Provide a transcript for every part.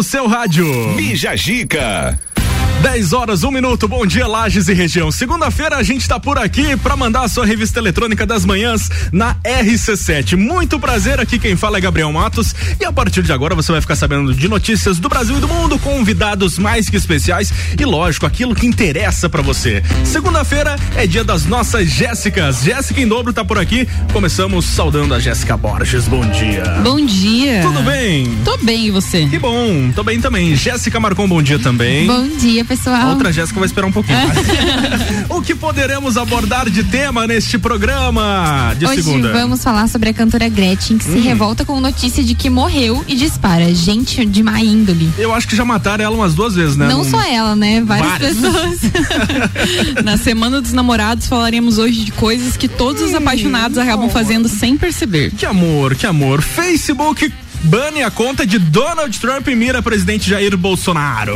no seu rádio. Bija Gica. 10 horas, 1 um minuto. Bom dia, Lages e região. Segunda-feira a gente está por aqui para mandar a sua revista eletrônica das manhãs na RC7. Muito prazer, aqui quem fala é Gabriel Matos e a partir de agora você vai ficar sabendo de notícias do Brasil e do mundo, convidados mais que especiais e lógico, aquilo que interessa para você. Segunda-feira é dia das nossas Jéssicas. Jéssica em dobro tá por aqui. Começamos saudando a Jéssica Borges. Bom dia. Bom dia. Tudo bem? Tô bem e você? Que bom. Tô bem também. Jéssica marcou um bom dia também. Bom dia, pessoal. A outra Jéssica vai esperar um pouquinho. o que poderemos abordar de tema neste programa de Hoje segunda? vamos falar sobre a cantora Gretchen, que se Hum. revolta com notícia de que morreu e dispara. Gente de má índole. Eu acho que já mataram ela umas duas vezes, né? Não só ela, né? Várias, Várias. pessoas. Na Semana dos Namorados falaremos hoje de coisas que todos os apaixonados acabam fazendo sem perceber. Que amor, que amor. Facebook bane a conta de Donald Trump e mira presidente Jair Bolsonaro.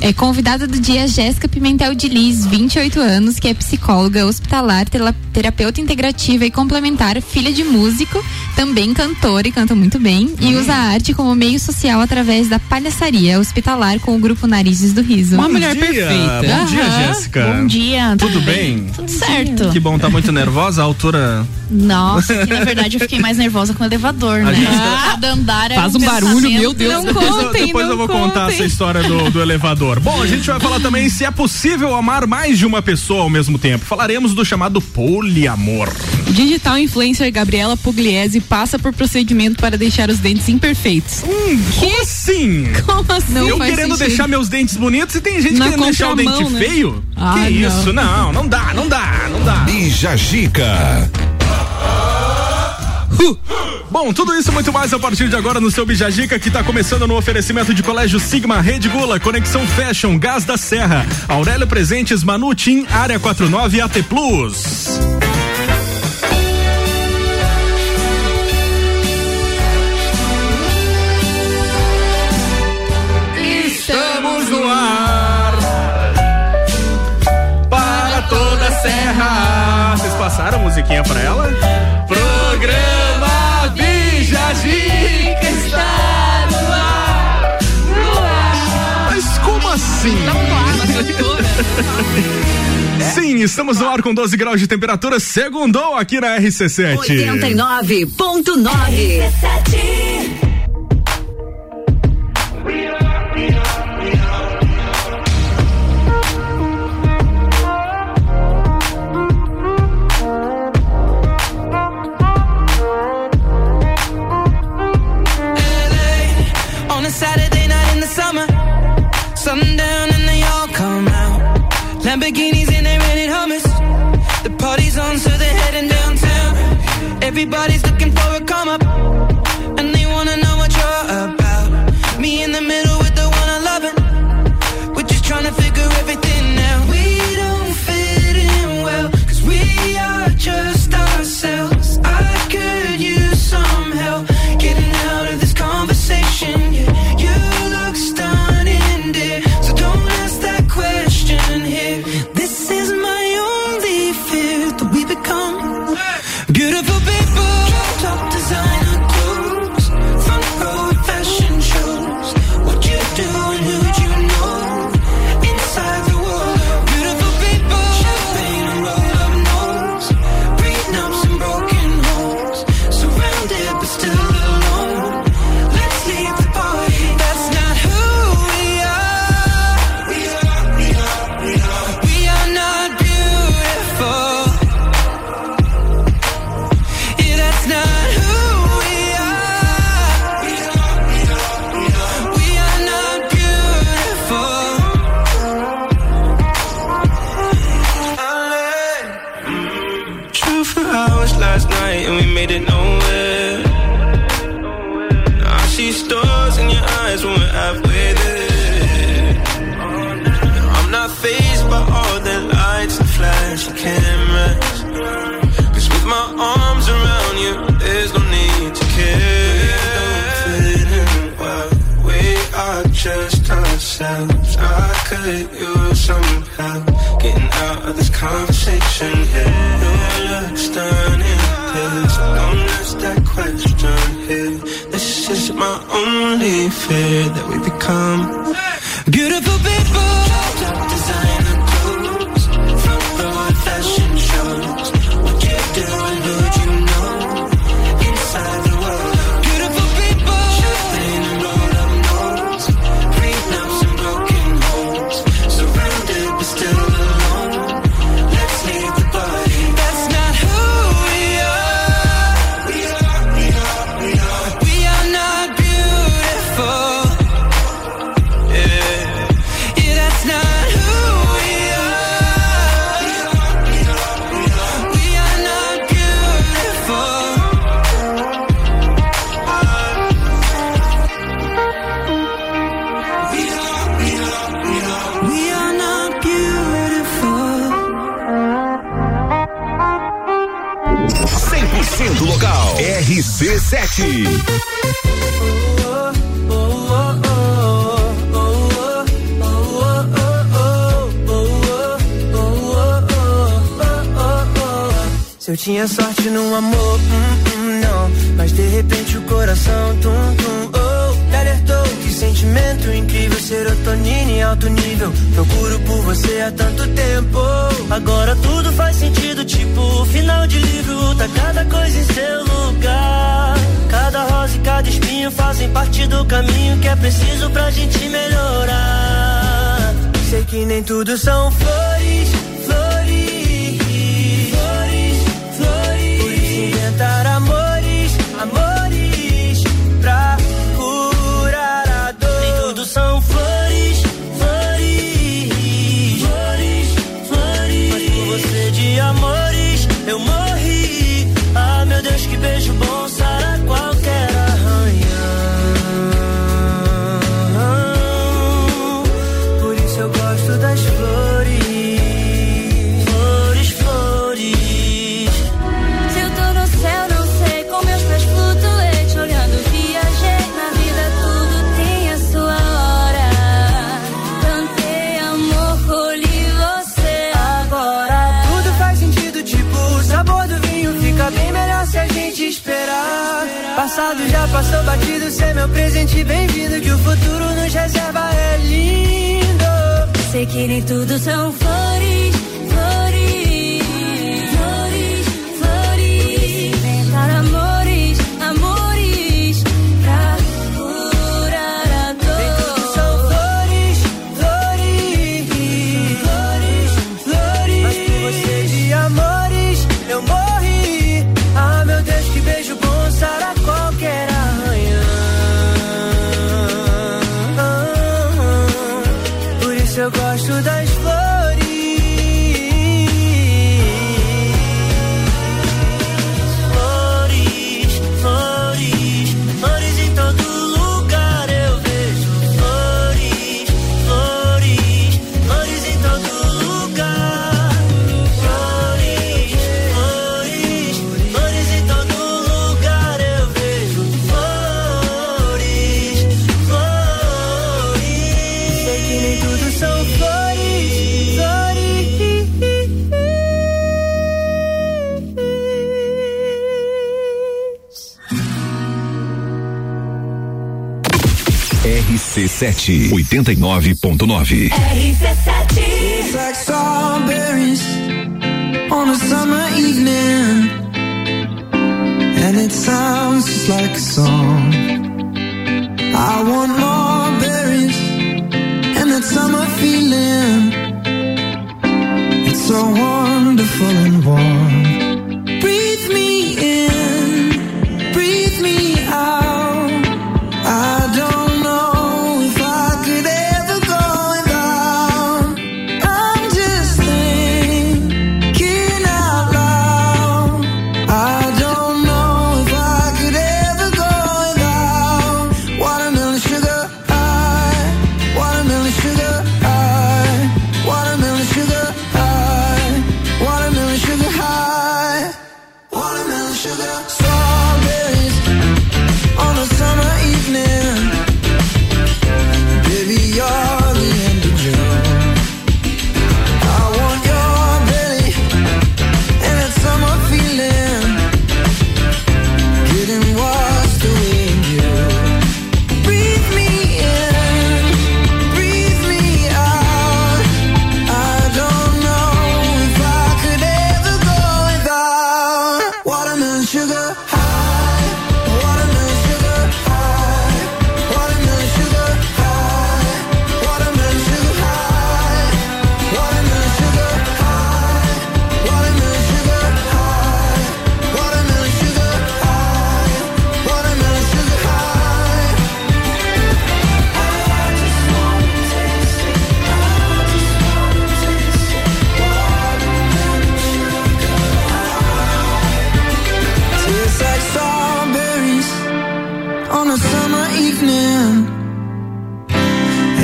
É convidada do dia Jéssica Pimentel de Liz, 28 anos, que é psicóloga hospitalar, terapeuta integrativa e complementar, filha de músico, também cantora e canta muito bem, e usa a arte como meio social através da palhaçaria hospitalar com o grupo Narizes do Riso. Uma mulher dia, perfeita. Bom dia. Jéssica. Bom dia. Tudo bem? Tudo certo. Que bom, tá muito nervosa a altura. Nossa, que, na verdade eu fiquei mais nervosa com o elevador, A né? gente- andar era Faz um um barulho, meu Deus. Não Depois, eu- contem, depois não eu vou contar contem. essa história do, do elevador. Bom, a gente vai falar também se é possível amar mais de uma pessoa ao mesmo tempo. Falaremos do chamado poliamor. Digital influencer Gabriela Pugliese passa por procedimento para deixar os dentes imperfeitos. Hum, como assim? Como assim? Não eu querendo sentido. deixar meus dentes bonitos e tem gente Na querendo deixar o dente né? feio? Ah, que não. isso? Não, não dá, não dá, não dá. Bija Gica. Bom, tudo isso e muito mais a partir de agora no seu Bijagica, que está começando no oferecimento de Colégio Sigma, Rede Gula, Conexão Fashion, Gás da Serra, Aurélio Presentes, Manutim, Área 49 e AT Plus. Estamos no ar para toda a serra. Vocês passaram a musiquinha pra ela? Sim. É. Sim, estamos no ar com 12 graus de temperatura, segundou aqui na RC7. 89.9. RC7. Everybody's looking for a batido, cê é meu presente bem vindo, Que o futuro nos reserva é lindo. Sei que nem tudo são flores. sete oitenta e nove ponto nove on a summer evening. And it sounds just like a song. I want more.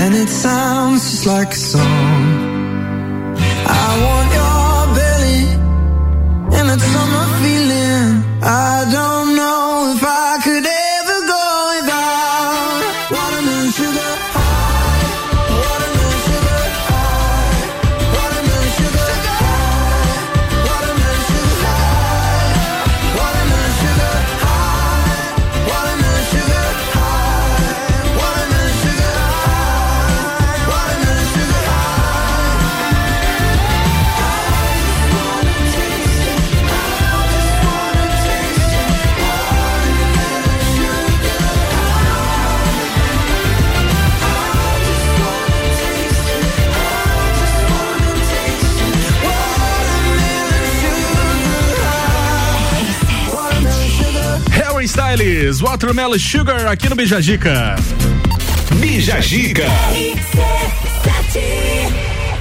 and it sounds just like a song. Watermelon Sugar aqui no Bijagica. Bijagica.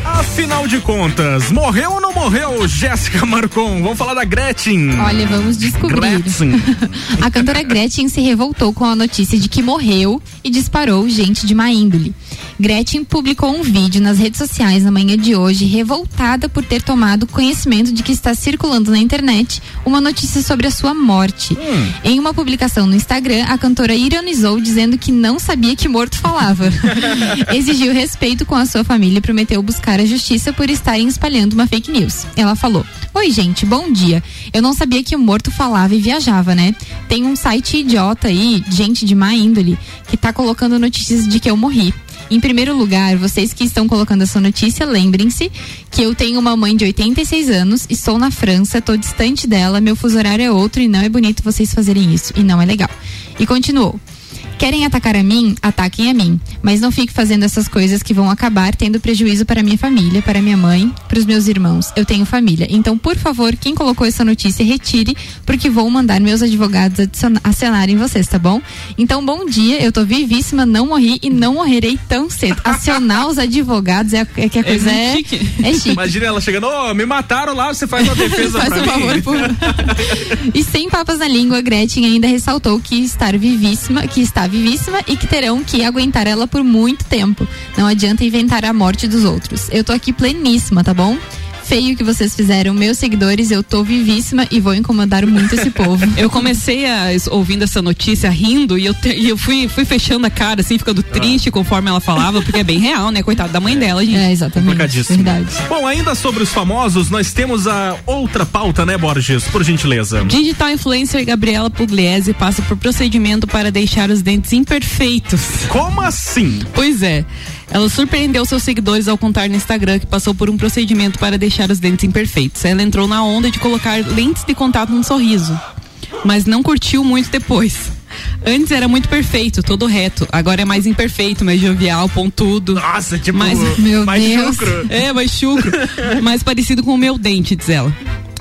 Afinal de contas, morreu ou não morreu Jéssica Marcon? Vamos falar da Gretchen. Olha, vamos descobrir. Gretchen. A cantora Gretchen se revoltou com a notícia de que morreu e disparou gente de má índole. Gretchen publicou um vídeo nas redes sociais na manhã de hoje, revoltada por ter tomado conhecimento de que está circulando na internet uma notícia sobre a sua morte. Em uma publicação no Instagram, a cantora ironizou dizendo que não sabia que morto falava. Exigiu respeito com a sua família e prometeu buscar a justiça por estarem espalhando uma fake news. Ela falou: Oi, gente, bom dia. Eu não sabia que o morto falava e viajava, né? Tem um site idiota aí, gente de má índole, que tá colocando notícias de que eu morri. Em primeiro lugar, vocês que estão colocando essa notícia, lembrem-se que eu tenho uma mãe de 86 anos, estou na França, estou distante dela, meu fuso horário é outro e não é bonito vocês fazerem isso. E não é legal. E continuou. Querem atacar a mim? Ataquem a mim. Mas não fique fazendo essas coisas que vão acabar tendo prejuízo para minha família, para minha mãe, para os meus irmãos. Eu tenho família. Então, por favor, quem colocou essa notícia, retire, porque vou mandar meus advogados acionarem vocês, tá bom? Então, bom dia. Eu tô vivíssima, não morri e não morrerei tão cedo. Acionar os advogados é, é que a coisa muito é. chique. É chique. Imagina ela chegando, ô, me mataram lá, você faz uma defesa Faz pra um mim. favor, por E sem papas na língua, Gretchen ainda ressaltou que estar vivíssima, que está vivíssima e que terão que aguentar ela por muito tempo. Não adianta inventar a morte dos outros. Eu tô aqui pleníssima, tá bom? Feio que vocês fizeram, meus seguidores, eu tô vivíssima e vou incomodar muito esse povo. Eu comecei a, ouvindo essa notícia rindo e eu, te- e eu fui, fui fechando a cara, assim, ficando triste conforme ela falava, porque é bem real, né? Coitada da mãe dela, gente. É, exatamente. Verdade. Bom, ainda sobre os famosos, nós temos a outra pauta, né, Borges? Por gentileza. Digital influencer Gabriela Pugliese passa por procedimento para deixar os dentes imperfeitos. Como assim? Pois é. Ela surpreendeu seus seguidores ao contar no Instagram que passou por um procedimento para deixar os dentes imperfeitos. Ela entrou na onda de colocar lentes de contato no sorriso, mas não curtiu muito depois. Antes era muito perfeito, todo reto. Agora é mais imperfeito, mais jovial, pontudo. Nossa, tipo, Mas- Meu mais Deus. chucro. É, mais chucro. mais parecido com o meu dente, diz ela.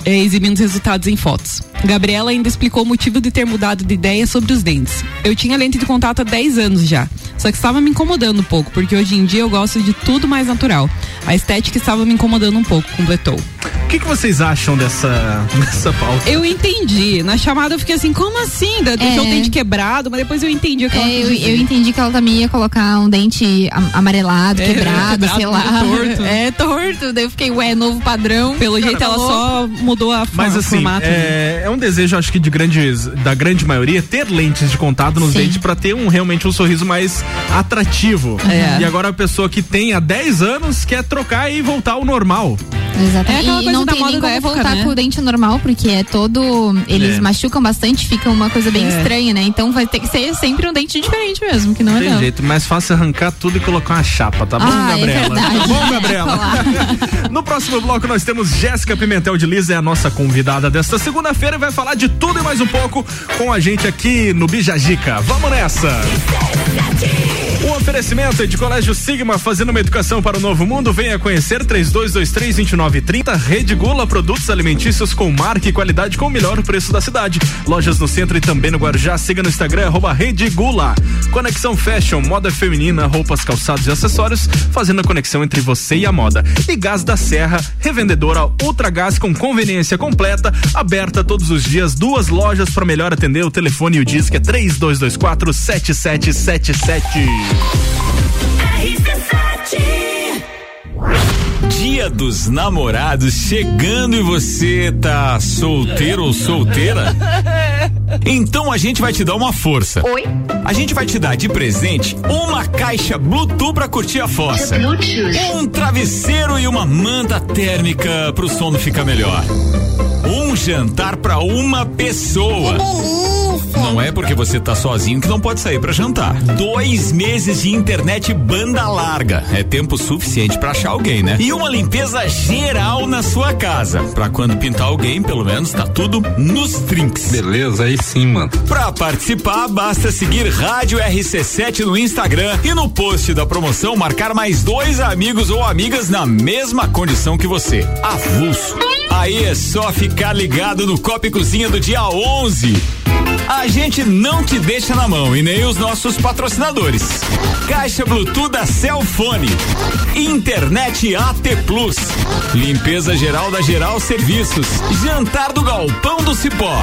É, exibindo os resultados em fotos. Gabriela ainda explicou o motivo de ter mudado de ideia sobre os dentes. Eu tinha lente de contato há 10 anos já, só que estava me incomodando um pouco, porque hoje em dia eu gosto de tudo mais natural. A estética estava me incomodando um pouco, completou. O que, que vocês acham dessa, dessa pauta? Eu entendi. Na chamada eu fiquei assim, como assim? Da- Deixou É. o dente quebrado, mas depois eu entendi o que ela É, quis eu, eu entendi que ela também ia colocar um dente am- amarelado, É, quebrado, quebrado, sei lá. torto. É torto. Daí eu fiquei, ué, novo padrão. Pelo jeito Tá ela louco. só mudou a Mas forma, assim, formato. né? é, é um desejo, acho que de grandes, da grande maioria, ter lentes de contato nos Sim. dentes pra ter um realmente um sorriso mais atrativo. É. E agora a pessoa que tem há 10 anos quer trocar e voltar ao normal. Exatamente. É aquela e coisa não da tem moda nem da como época, voltar né? com o dente normal, porque é todo. Eles É. machucam bastante, fica uma coisa bem É. estranha, né? Então vai ter que ser sempre um dente diferente mesmo, que não é Tem jeito, mais fácil arrancar tudo e colocar uma chapa, tá bom, Ah, é Gabriela? tá bom, Gabriela? No próximo bloco nós temos Jéssica Pimentel de Liz, é a nossa convidada desta segunda-feira e vai falar de tudo e mais um pouco com a gente aqui no Bijagica. Vamos nessa! Oferecimento de Colégio Sigma, fazendo uma educação para o novo mundo. Venha conhecer 3223-2930. Rede Gula, produtos alimentícios com marca e qualidade com o melhor preço da cidade. Lojas no centro e também no Guarujá. Siga no Instagram, arroba Rede Gula. Conexão Fashion, moda feminina, roupas, calçados e acessórios, fazendo a conexão entre você e a moda. E Gás da Serra, revendedora Ultra Gás com conveniência completa, aberta todos os dias, duas lojas para melhor atender. O telefone e o disco é 3224 7777. Dia dos namorados chegando e você tá solteiro ou solteira? Então a gente vai te dar uma força. Oi? A gente vai te dar de presente uma caixa Bluetooth pra curtir a fossa. Um travesseiro e uma manta térmica pro sono ficar melhor. Um jantar pra uma pessoa. Não é porque você tá sozinho que não pode sair pra jantar. Dois meses de internet banda larga. É tempo suficiente pra achar alguém, né? E uma limpeza geral na sua casa. Pra quando pintar alguém, pelo menos tá tudo nos trinks. Beleza, aí sim, mano. Pra participar, basta seguir Rádio RC7 no Instagram e no post da promoção marcar mais dois amigos ou amigas na mesma condição que você. Avulso. Aí é só ficar ligado no Copa e Cozinha do dia 11. A gente não te deixa na mão e nem os nossos patrocinadores. Caixa Bluetooth da Celfone. Internet AT Plus. Limpeza geral da Geral Serviços. Jantar do Galpão do Cipó.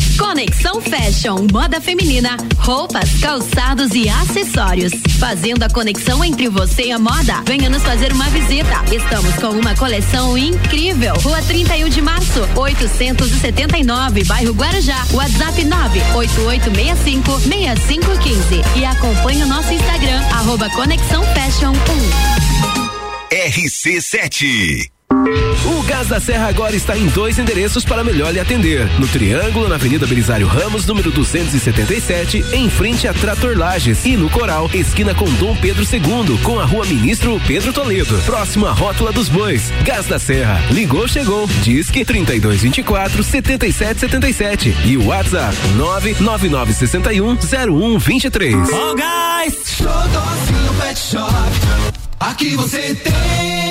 Conexão Fashion, moda feminina, roupas, calçados e acessórios. Fazendo a conexão entre você e a moda. Venha nos fazer uma visita. Estamos com uma coleção incrível. Rua 31 de março, 879, bairro Guarujá. WhatsApp 98865 6515. E acompanhe o nosso Instagram, arroba Conexão Fashion 1. RC7. O Gás da Serra agora está em dois endereços para melhor lhe atender. No Triângulo, na Avenida Belisário Ramos, número 277, em frente a Trator Lages. E no Coral, esquina com Dom Pedro II, com a rua Ministro Pedro Toledo. Próximo à Rótula dos Bois. Gás da Serra. Ligou, chegou. Disque 3224 7777. E o WhatsApp 99961 0123. Oh, guys! Xodózinho Pet Shop. Aqui você tem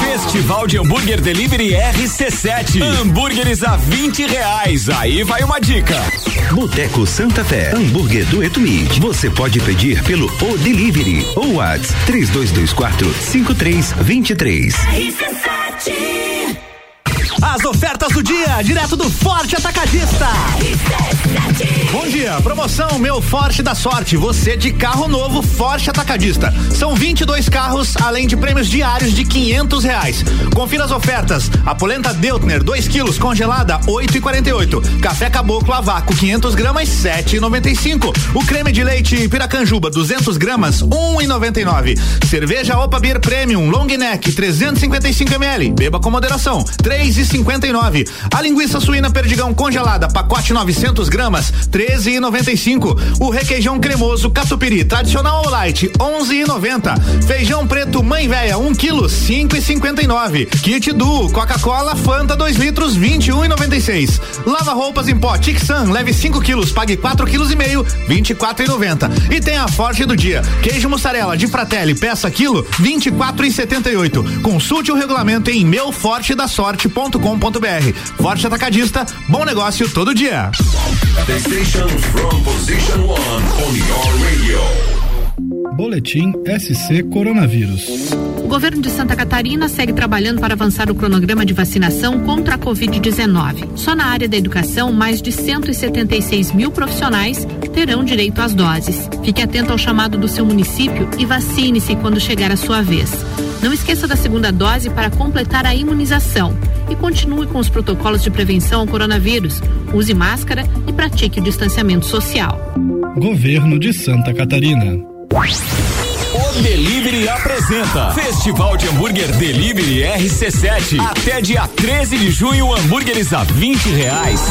Festival de Hambúrguer Delivery RC7. Hambúrgueres a 20 reais. Aí vai uma dica. Boteco Santa Fé, hambúrguer do Etuí. Você pode pedir pelo O Delivery ou WhatsApp 3224 5323. As ofertas do dia, direto do Forte Atacadista. Bom dia, promoção Meu Forte da Sorte. Você de carro novo Forte Atacadista. São 22 carros, além de prêmios diários de 500 reais. Confira as ofertas. A polenta Deutner 2 quilos congelada 8,48. Café Caboclo a vácuo 500 gramas 7,95. O creme de leite Piracanjuba 200 gramas 1,99. Cerveja Opa Beer Premium Long Neck 355 ml. Beba com moderação 3,59. A linguiça suína Perdigão congelada pacote 900 gramas 13,95. O requeijão cremoso Catupiry tradicional ou light 11,90. Feijão preto Mãe Véia 1 quilo 5,59. Kit Duo Coca-Cola Fanta 2 litros 21,96. Lava roupas em pó Tixan leve 5 quilos pague 4 quilos e meio 24,90. E tem a forte do dia queijo mussarela de Fratelli peça quilo 24,78. Consulte o regulamento em meufortedasorte.com.br. Forte Atacadista, bom negócio todo dia. Boletim SC Coronavírus. O governo de Santa Catarina segue trabalhando para avançar o cronograma de vacinação contra a Covid-19. Só na área da educação, mais de 176 mil profissionais terão direito às doses. Fique atento ao chamado do seu município e vacine-se quando chegar a sua vez. Não esqueça da segunda dose para completar a imunização e continue com os protocolos de prevenção ao coronavírus. Use máscara e pratique o distanciamento social. Governo de Santa Catarina. What? O Delivery apresenta Festival de Hambúrguer Delivery RC7. Até dia 13 de junho, hambúrgueres a 20 reais.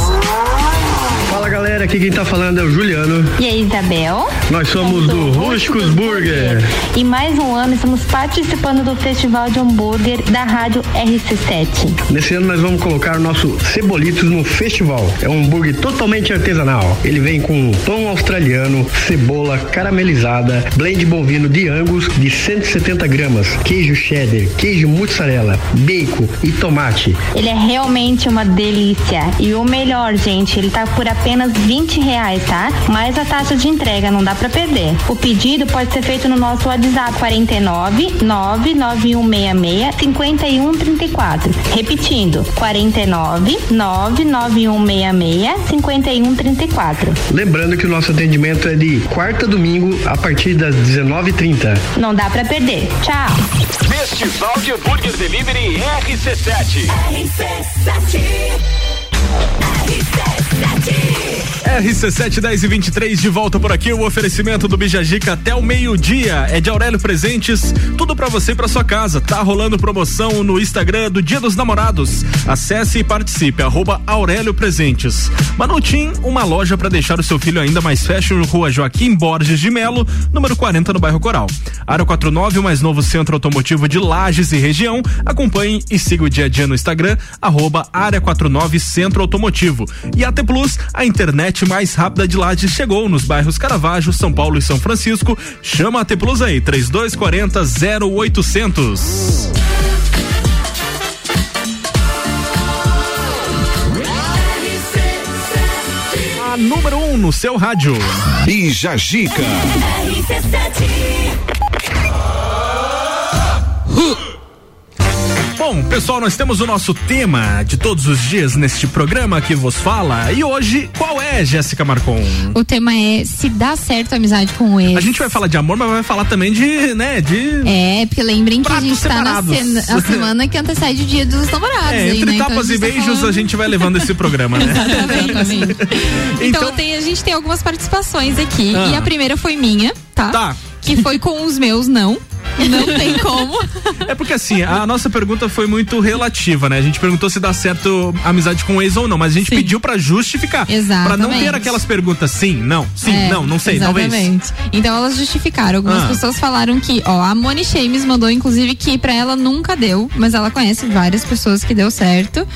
Fala galera, aqui quem tá falando é o Juliano. E aí, Isabel? Nós somos do Rústicos Burger. E mais um ano estamos participando do Festival de Hambúrguer da Rádio RC7. Nesse ano nós vamos colocar o nosso Cebolitos no festival. É um hambúrguer totalmente artesanal. Ele vem com pão australiano, cebola caramelizada, blend bovino de Angus de 170 gramas, queijo cheddar, queijo mozzarella, bacon e tomate. Ele é realmente uma delícia. E o melhor, gente, ele tá por apenas 20 reais, tá? Mais a taxa de entrega, não dá pra perder. O pedido pode ser feito no nosso WhatsApp 49 99166 5134. Repetindo, 49 99166 5134. Lembrando que o nosso atendimento é de quarta domingo a partir das 19h30. Não dá pra perder. Tchau. Festival de Hambúrguer Delivery RC7. RC7 10 e 23 de volta por aqui. O oferecimento do Bijagica até o meio-dia é de Aurélio Presentes. Tudo pra você e pra sua casa. Tá rolando promoção no Instagram do Dia dos Namorados. Acesse e participe. Arroba Aurélio Presentes. Manutim, uma loja pra deixar o seu filho ainda mais fashion. Rua Joaquim Borges de Melo, número 40 no bairro Coral. Área 49, o mais novo centro automotivo de Lages e região. Acompanhe e siga o dia a dia no Instagram, arroba Área 49 Centro Automotivo. E AT Plus, a internet mais rápida de Lages chegou nos bairros Caravaggio, São Paulo e São Francisco. Chama a AT Plus aí, 3240 0800. A número 1 um no seu rádio. Bija Gica. Bom, pessoal, nós temos o nosso tema de todos os dias neste programa que vos fala. E hoje, qual é, Jéssica Marcon? O tema é se dá certo a amizade com o ex. A gente vai falar de amor, mas vai falar também de, né, de. É, porque lembrem que a gente tá na, semana que antecede o dia dos namorados. É, aí, entre né? Então tapas e tá beijos falando- a gente vai levando esse programa, né? Exatamente. Então, tem, a gente tem algumas participações aqui. Ah. E a primeira foi minha, tá? Tá. Que foi com os meus, não. Não tem como. É porque assim, a nossa pergunta foi muito relativa, né? A gente perguntou se dá certo amizade com o ex ou não, mas a gente pediu pra justificar. Pra não ter Exatamente. aquelas perguntas sim, não, sim, É, não, não sei, talvez. exatamente. Então elas justificaram. Algumas Ah. pessoas falaram que, ó, a Moni Shames mandou, inclusive, que pra ela nunca deu, mas ela conhece várias pessoas que deu certo.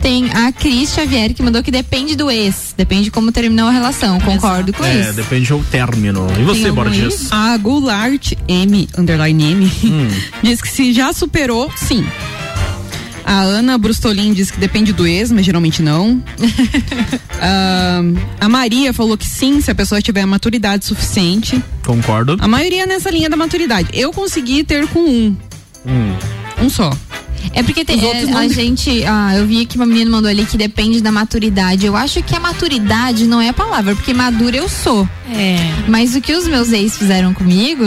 Tem a Cris Xavier que mandou que depende do ex, depende de como terminou a relação. Concordo com É, isso. depende do término. E você, Borges? A Goulart M, underline M, diz que se já superou, sim. A Ana Brustolin diz que depende do ex, mas geralmente não. Ah, a Maria falou que sim, se a pessoa tiver maturidade suficiente. Concordo. A maioria nessa linha da maturidade. Eu consegui ter com um. Hum. Um só. É porque tem, é, a gente. Ah, eu vi que uma menina mandou ali que depende da maturidade. Eu acho que a maturidade não é a palavra, porque madura eu sou. É. Mas o que os meus ex fizeram comigo,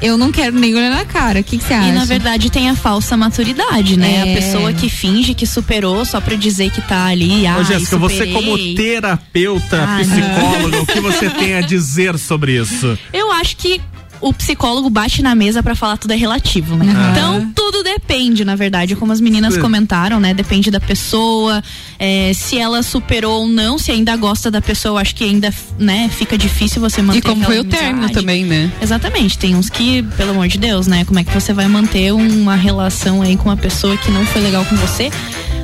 eu não quero nem olhar na cara. O que que você acha? E na verdade tem a falsa maturidade, né? É. A pessoa que finge que superou só pra dizer que tá ali. Ah, Ô, Jéssica, você como terapeuta, Ah, psicóloga, o que você tem a dizer sobre isso? Eu acho que o psicólogo bate na mesa pra falar tudo é relativo, né? Aham. Então tudo depende, na verdade, como as meninas comentaram, né? Depende da pessoa, é, se ela superou ou não, se ainda gosta da pessoa, eu acho que ainda, né, fica difícil você manter E como foi o término também, né? Exatamente, tem uns que, pelo amor de Deus, né? Como é que você vai manter uma relação aí com uma pessoa que não foi legal com você?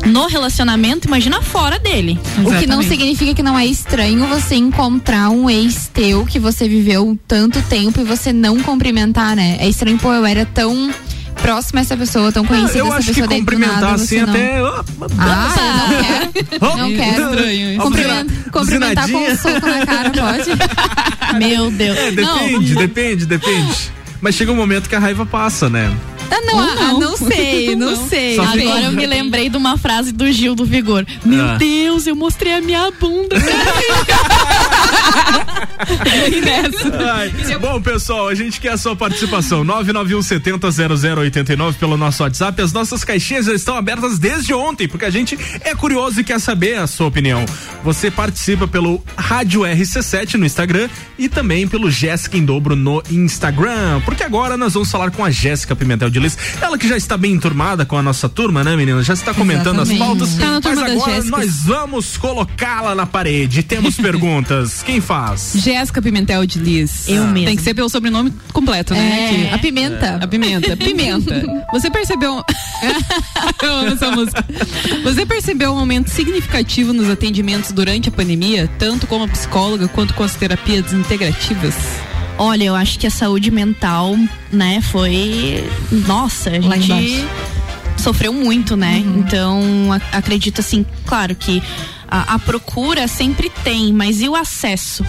No relacionamento, imagina fora dele. O que não significa que não é estranho você encontrar um ex teu que você viveu tanto tempo e você não cumprimentar, né? É estranho, pô, eu era tão próxima a essa pessoa, tão conhecida eu essa acho que pessoa daí do cumprimentar nada, assim você não... até. Ah, eu não quero. Não quero. Estranho isso. Cumprimenta- cumprimentar com um soco na cara, pode? Meu Deus. É, Não. depende, depende, depende. Mas chega um momento que a raiva passa, né? Ah, não, ah, não sei, não sei. Só Agora eu me lembrei de uma frase do Gil do Vigor. Meu Ah. Deus, eu mostrei a minha bunda. Ai, Bom, pessoal, a gente quer a sua participação. 991 70 0089 pelo nosso WhatsApp. As nossas caixinhas já estão abertas desde ontem, porque a gente é curioso e quer saber a sua opinião. Você participa pelo Rádio RC7 no Instagram e também pelo Jéssica em Dobro no Instagram. Porque agora nós vamos falar com a Jéssica Pimentel de Lis. Ela que já está bem enturmada com a nossa turma, né, menina? Já está comentando Exatamente. as pautas. Tá mas agora nós vamos colocá-la na parede. Temos perguntas. Quem faz? Jéssica Pimentel de Liz. Eu mesma. Tem que ser pelo sobrenome completo, né? É, a pimenta. A pimenta. Pimenta. Você percebeu. Eu amo essa música. Você percebeu um aumento significativo nos atendimentos durante a pandemia, tanto como psicóloga quanto com as terapias integrativas? Olha, eu acho que a saúde mental, né, foi. Nossa, a gente sofreu muito, né? Uhum. Então, a- acredito assim, claro que. A, a procura sempre tem, mas e o acesso,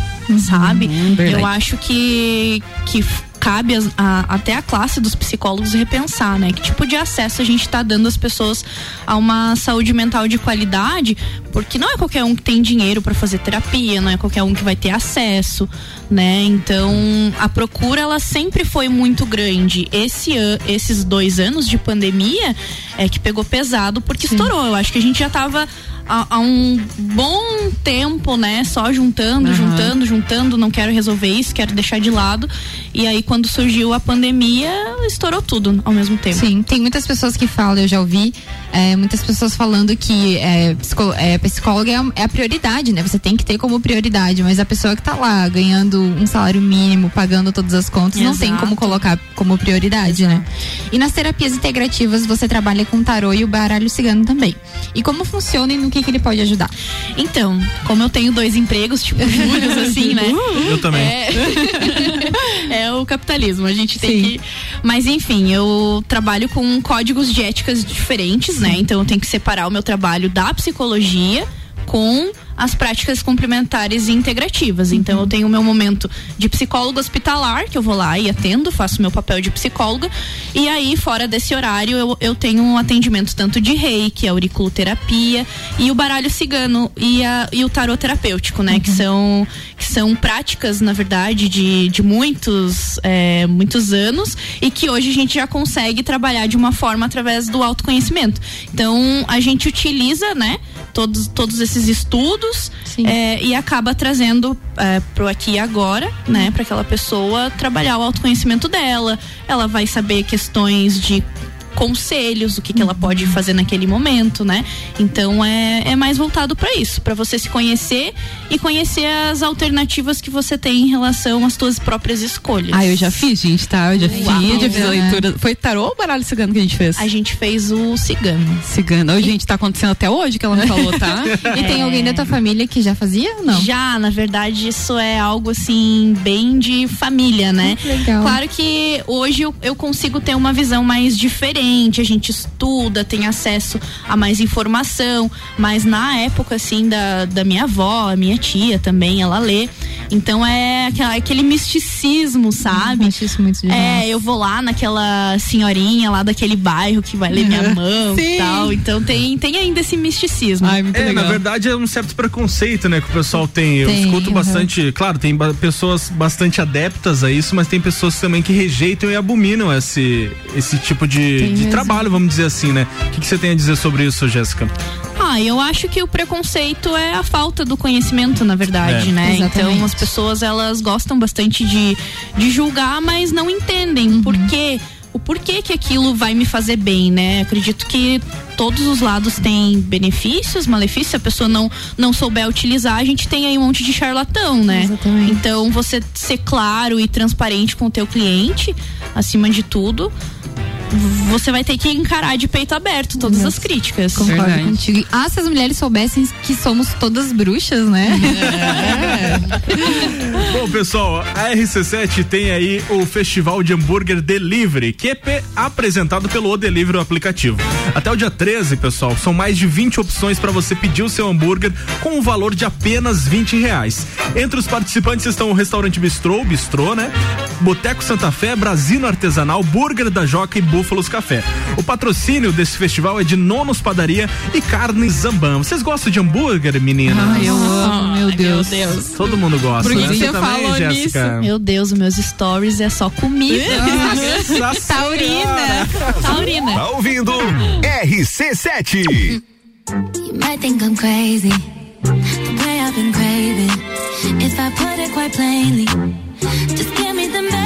sabe? verdade. Eu acho que, que cabe as- a- até a classe dos psicólogos repensar, né? Que tipo de acesso a gente está dando às pessoas a uma saúde mental de qualidade, porque não é qualquer um que tem dinheiro para fazer terapia, não é qualquer um que vai ter acesso, né? Então, a procura ela sempre foi muito grande. Esse an esses dois anos de pandemia é que pegou pesado porque estourou. Eu acho que a gente já tava há, há um bom tempo, né? Só juntando, Aham. juntando, juntando, não quero resolver isso, quero deixar de lado. E aí, quando surgiu a pandemia, estourou tudo ao mesmo tempo. Sim, tem muitas pessoas que falam, eu já ouvi, é, muitas pessoas falando que é, é, psicóloga é a, é a prioridade, né? Você tem que ter como prioridade, mas a pessoa que tá lá ganhando um salário mínimo, pagando todas as contas, não tem Exato. como colocar como prioridade, né? E nas terapias integrativas você trabalha com tarô e o baralho cigano também. E como funciona e no que, que ele pode ajudar? Então, como eu tenho dois empregos, tipo Július, assim, né? Eu também. É, é o capitalismo, a gente tem que. Mas enfim, eu trabalho com códigos de éticas diferentes, né? Então eu tenho que separar o meu trabalho da psicologia com as práticas complementares e integrativas. Então eu tenho o meu momento de psicólogo hospitalar, que eu vou lá e atendo, faço meu papel de psicóloga. E aí, fora desse horário, eu, eu tenho um atendimento tanto de reiki, auriculoterapia e o baralho cigano e, a, e o tarot terapêutico, né? Que são que são práticas, na verdade, de, de muitos, é, muitos anos e que hoje a gente já consegue trabalhar de uma forma através do autoconhecimento. Então, a gente utiliza, né? Todos, todos esses estudos é, e acaba trazendo é, pro aqui e agora, né? Para aquela pessoa trabalhar o autoconhecimento dela. Ela vai saber questões de conselhos, o que, que ela pode fazer naquele momento, né? Então é, é mais voltado para isso, para você se conhecer e conhecer as alternativas que você tem em relação às suas próprias escolhas. Ah, eu já fiz, gente, tá? Eu já Uau. fiz, já fiz a Né? leitura. Foi tarô ou baralho cigano que a gente fez? A gente fez o cigano. Cigano. Ô, gente, tá acontecendo até hoje que ela me falou, tá? E tem alguém da tua família que já fazia ou não? Já, na verdade, isso é algo assim, bem de família, né? legal. Claro que hoje eu, eu consigo ter uma visão mais diferente, a gente estuda, tem acesso a mais informação, mas na época, assim, da, da minha avó, a minha tia também, ela lê. Então é aquela- aquele misticismo, sabe? Acho isso muito É, eu vou lá naquela senhorinha lá daquele bairro que vai ler minha mão Sim. e tal. Então tem, tem ainda esse misticismo. é, na verdade é um certo preconceito, né, que o pessoal tem. Eu Tem, escuto uhum. bastante, claro, tem ba- pessoas bastante adeptas a isso, mas tem pessoas também que rejeitam e abominam esse, esse tipo de, de mesmo. trabalho, vamos dizer assim, né? O que, que você tem a dizer sobre isso, Jéssica? Ah, eu acho que o preconceito é a falta do conhecimento, na verdade, É. né? Exatamente. Então as pessoas elas gostam bastante de, de julgar, mas não entendem por quê. O porquê que aquilo vai me fazer bem, né? Acredito que todos os lados têm benefícios, malefícios. Se a pessoa não, não souber utilizar, a gente tem aí um monte de charlatão, né? Exatamente. Então você ser claro e transparente com o teu cliente, acima de tudo, você vai ter que encarar de peito aberto todas as críticas. Concordo contigo. Ah, se as mulheres soubessem que somos todas bruxas, né? Bom, pessoal, a RC7 tem aí o Festival de Hambúrguer Delivery, que é apresentado pelo O Delivery o aplicativo. Até o dia 13, pessoal, são mais de 20 opções para você pedir o seu hambúrguer com o valor de apenas 20 reais. Entre os participantes estão o restaurante Bistrô, Bistrô, né? Boteco Santa Fé, Brasino Artesanal, Burger da Joca e Búfalos Café. O patrocínio desse festival é de Nonos Padaria e Carne Zambam. Vocês gostam de hambúrguer, menina? Ai, eu ah, amo, meu Deus. Ai, meu Deus. Todo mundo gosta. Por que né? você, você falou também, nisso? Meu Deus, meus stories é só comida. É. Nossa Taurina. Taurina. Tá ouvindo? RC7. You might think I'm crazy. The way I've been craving. If I put it quite plainly. Just give me the message.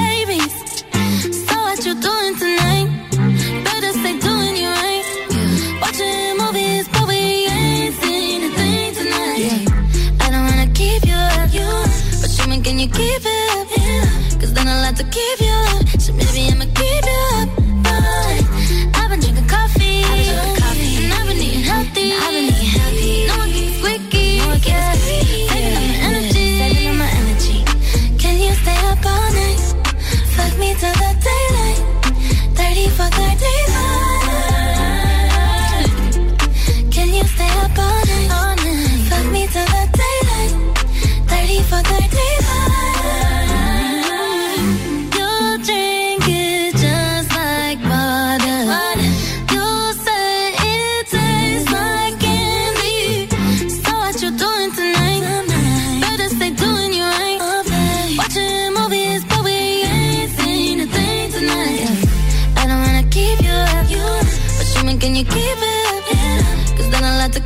you give it. Yeah. Cause then I'll have to give you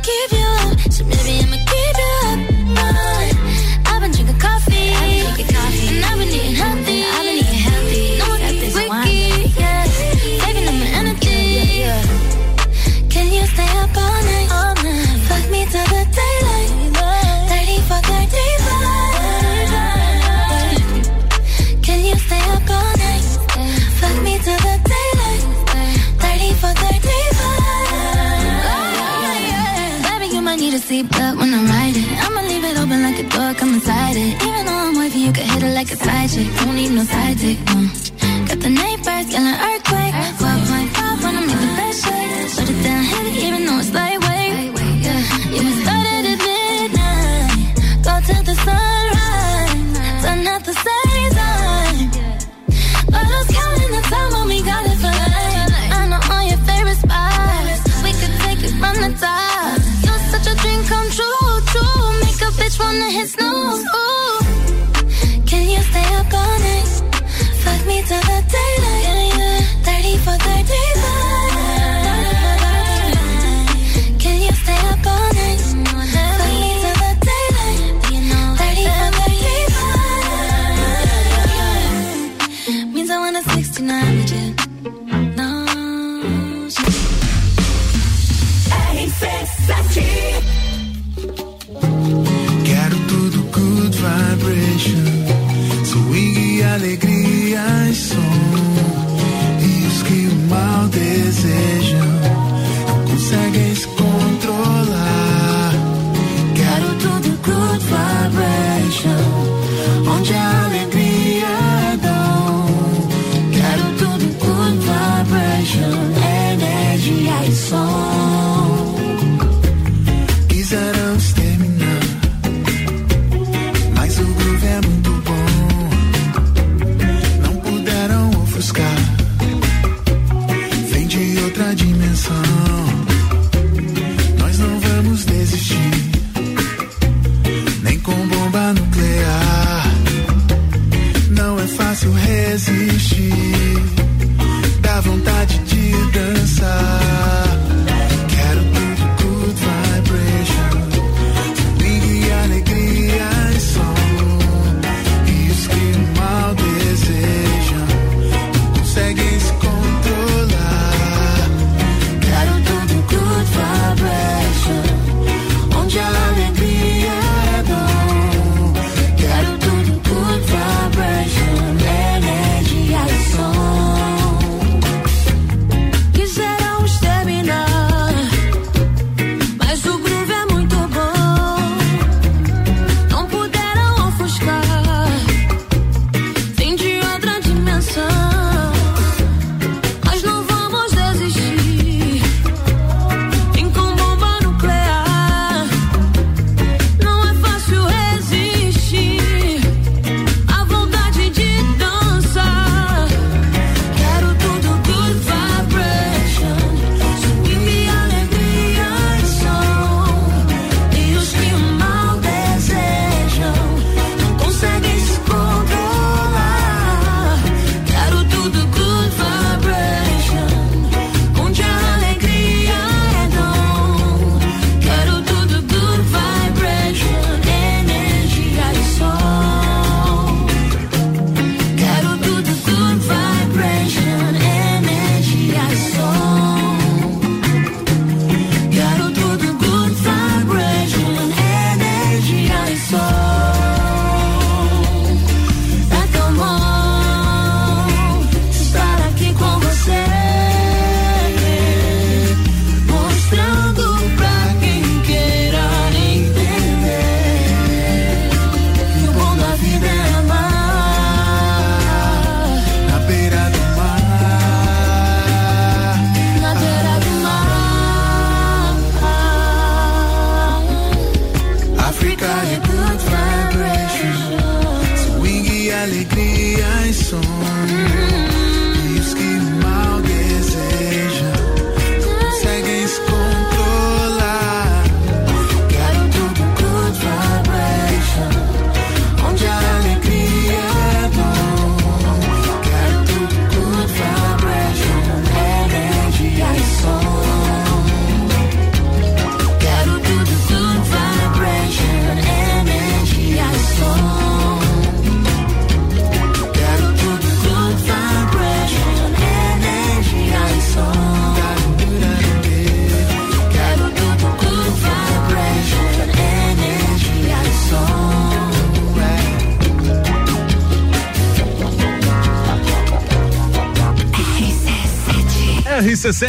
give you fight it. Even though I'm with you, you can hit it like a side chick. Don't need no side chick. No. Got the neighbors yelling, girl, earth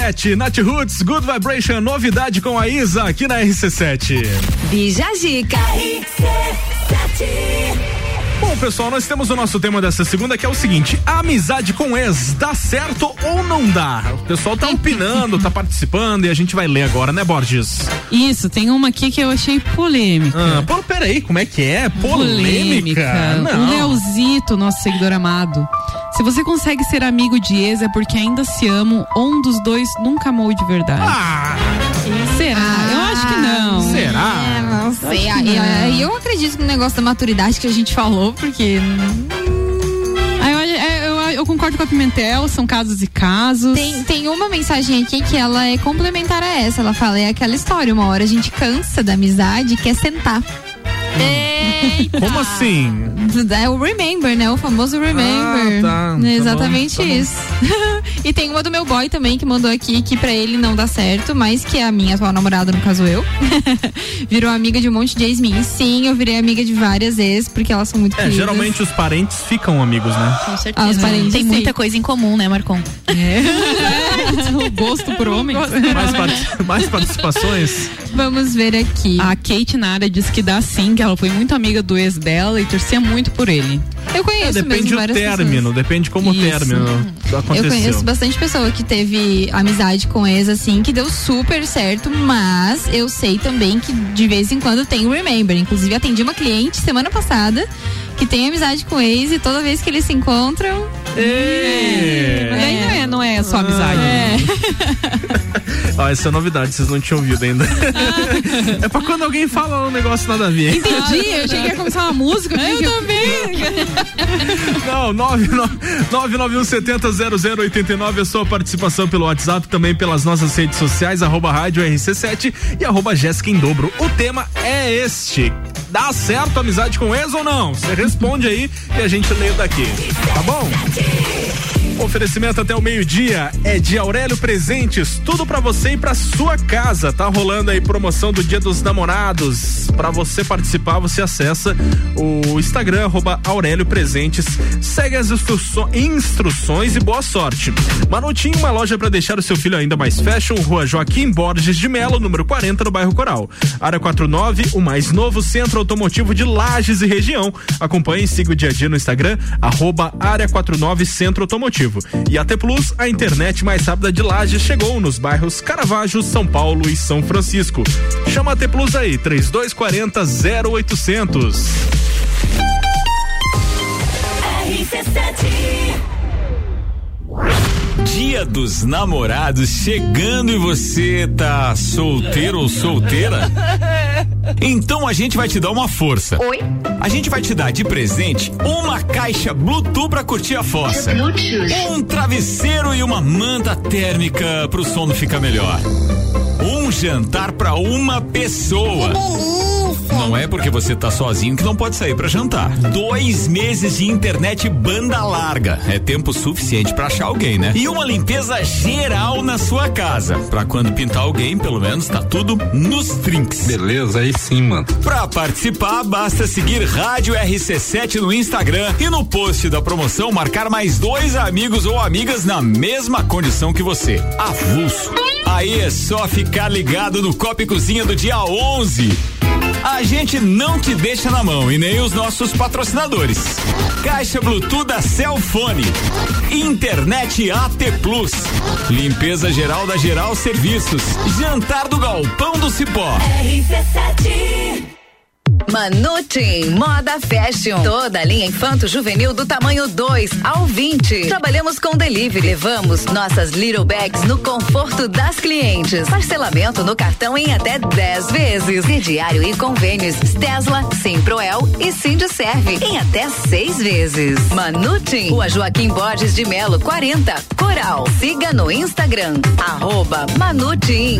RC7, Nat Roots, Good Vibration, novidade com a Isa aqui na RC7. Bija Zica. Bom, pessoal, nós temos o nosso tema dessa segunda que é o seguinte: a amizade com ex dá certo ou não dá? O pessoal tá opinando, tá participando e a gente vai ler agora, né, Borges? Isso, tem uma aqui que eu achei polêmica. Ah, pô, peraí, como é que é? Polêmica? O Não. Leozito, nosso seguidor amado. Se você consegue ser amigo de ex é porque ainda se amam ou um dos dois nunca amou de verdade. Ah, Será? eu acho que não. Será? É, não sei. Não. aí eu acredito no negócio da maturidade que a gente falou, porque. Ah, eu, eu- eu concordo com a Pimentel, são casos e casos. Tem, tem uma mensagem aqui que ela é complementar a essa. Ela fala, é aquela história, uma hora a gente cansa da amizade e quer sentar. Como assim? É o Remember, né? O famoso Remember. Ah, tá. Tá É exatamente bom, tá bom. isso. E tem uma do meu boy também que mandou aqui que pra ele não dá certo, mas que a minha atual namorada, no caso eu, virou amiga de um monte de ex minhas. Sim, eu virei amiga de várias ex, porque elas são muito É, queridas. geralmente os parentes ficam amigos, né? Com certeza. Ah, os parentes, Tem sim. muita coisa em comum, né, Marcon? o gosto por homens. Mais, mais participações? Vamos ver aqui. A Kate Nara disse que dá sim, que ela foi muito amiga do ex dela e torcia muito por ele. Eu conheço É, depende mesmo do término, pessoas. depende como o término aconteceu. Eu conheço bastante pessoa que teve amizade com ex, assim, que deu super certo, mas eu sei também que de vez em quando tem o Remember. Inclusive, atendi uma cliente semana passada que tem amizade com ex e toda vez que eles se encontram. Ê! Mas aí não é, não é só amizade. É. Ó, essa é novidade, vocês não tinham ouvido ainda. é pra quando alguém fala um negócio nada a ver. Entendi, eu achei que ia começar uma música. Eu também. Não, 991700089 a sua participação pelo WhatsApp, também pelas nossas redes sociais, arroba rádio RC7 e arroba Jéssica em dobro. O tema é este. Dá certo a amizade com ex ou não? Você responde aí e a gente lê daqui. Tá bom? Oferecimento até o meio-dia é de Aurélio Presentes, tudo pra você e pra sua casa. Tá rolando aí promoção do Dia dos Namorados. Pra você participar, você acessa o Instagram arroba Aurélio Presentes. Segue as instruções e boa sorte. Manutinho, uma loja pra deixar o seu filho ainda mais fashion, Rua Joaquim Borges de Melo, número 40, no bairro Coral. Área 49, o mais novo centro automotivo de Lages e região. Acompanhe e siga o dia a dia no Instagram, arroba Área 49 Centro Automotivo. E a T Plus, a internet mais rápida de Lages, chegou nos bairros Caravaggio, São Paulo e São Francisco. Chama a T Plus aí, 3240 0800. Dia dos namorados chegando e você tá solteiro ou solteira? Então a gente vai te dar uma força. Oi? A gente vai te dar de presente uma caixa Bluetooth pra curtir a fossa. Um travesseiro e uma manta térmica pro sono ficar melhor. Um jantar pra uma pessoa. Não é porque você tá sozinho que não pode sair pra jantar. Dois meses de internet banda larga. É tempo suficiente pra achar alguém, né? E uma limpeza geral na sua casa. Pra quando pintar alguém, pelo menos tá tudo nos trinks. Beleza, aí sim, mano. Pra participar, basta seguir Rádio RC7 no Instagram e no post da promoção marcar mais dois amigos ou amigas na mesma condição que você. Avulso. Aí é só ficar ligado no Copa e Cozinha do dia 11. A gente não te deixa na mão e nem os nossos patrocinadores. Caixa Bluetooth da Celfone. Internet AT Plus. Limpeza geral da Geral Serviços. Jantar do Galpão do Cipó. Manutim, moda fashion. Toda a linha infanto juvenil do tamanho 2 ao 20. Trabalhamos com delivery. Levamos nossas little bags no conforto das clientes. Parcelamento no cartão em até 10 vezes. Crediário e convênios Tesla, Simproel e Sindserve em até 6 vezes. Manutim, Rua Joaquim Borges de Melo, 40, Coral. Siga no Instagram, arroba Manutim.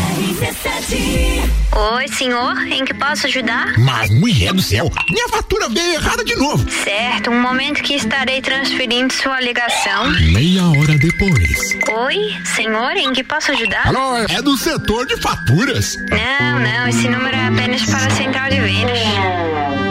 Oi, senhor, em que posso ajudar? Mas, mulher do céu, minha fatura veio errada de novo. Certo, um momento que estarei transferindo sua ligação. Meia hora depois. Oi, senhor, em que posso ajudar? Alô, é do setor de faturas. Não, não, esse número é apenas para a central de vendas.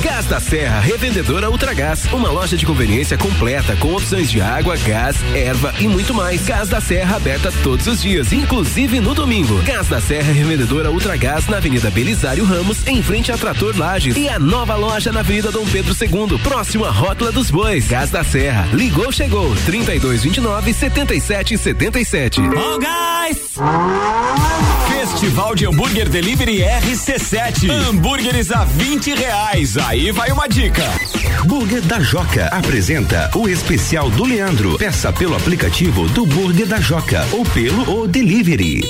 Gás da Serra, revendedora Ultragás, uma loja de conveniência completa com opções de água, gás, erva e muito mais. Gás da Serra aberta todos os dias, inclusive no domingo. Gás da Serra, revendedora Ultragás na Avenida Belisário Ramos, em frente a Trator Lages e a nova loja na Avenida Dom Pedro II, próximo à Rótula dos Bois. Gás da Serra, ligou, chegou, 3229 7777. Ó, guys! Festival de Hambúrguer Delivery RC7. Hambúrgueres a 20 reais. Aí vai uma dica. Burger da Joca apresenta o especial do Leandro. Peça pelo aplicativo do Burger da Joca ou pelo o Delivery.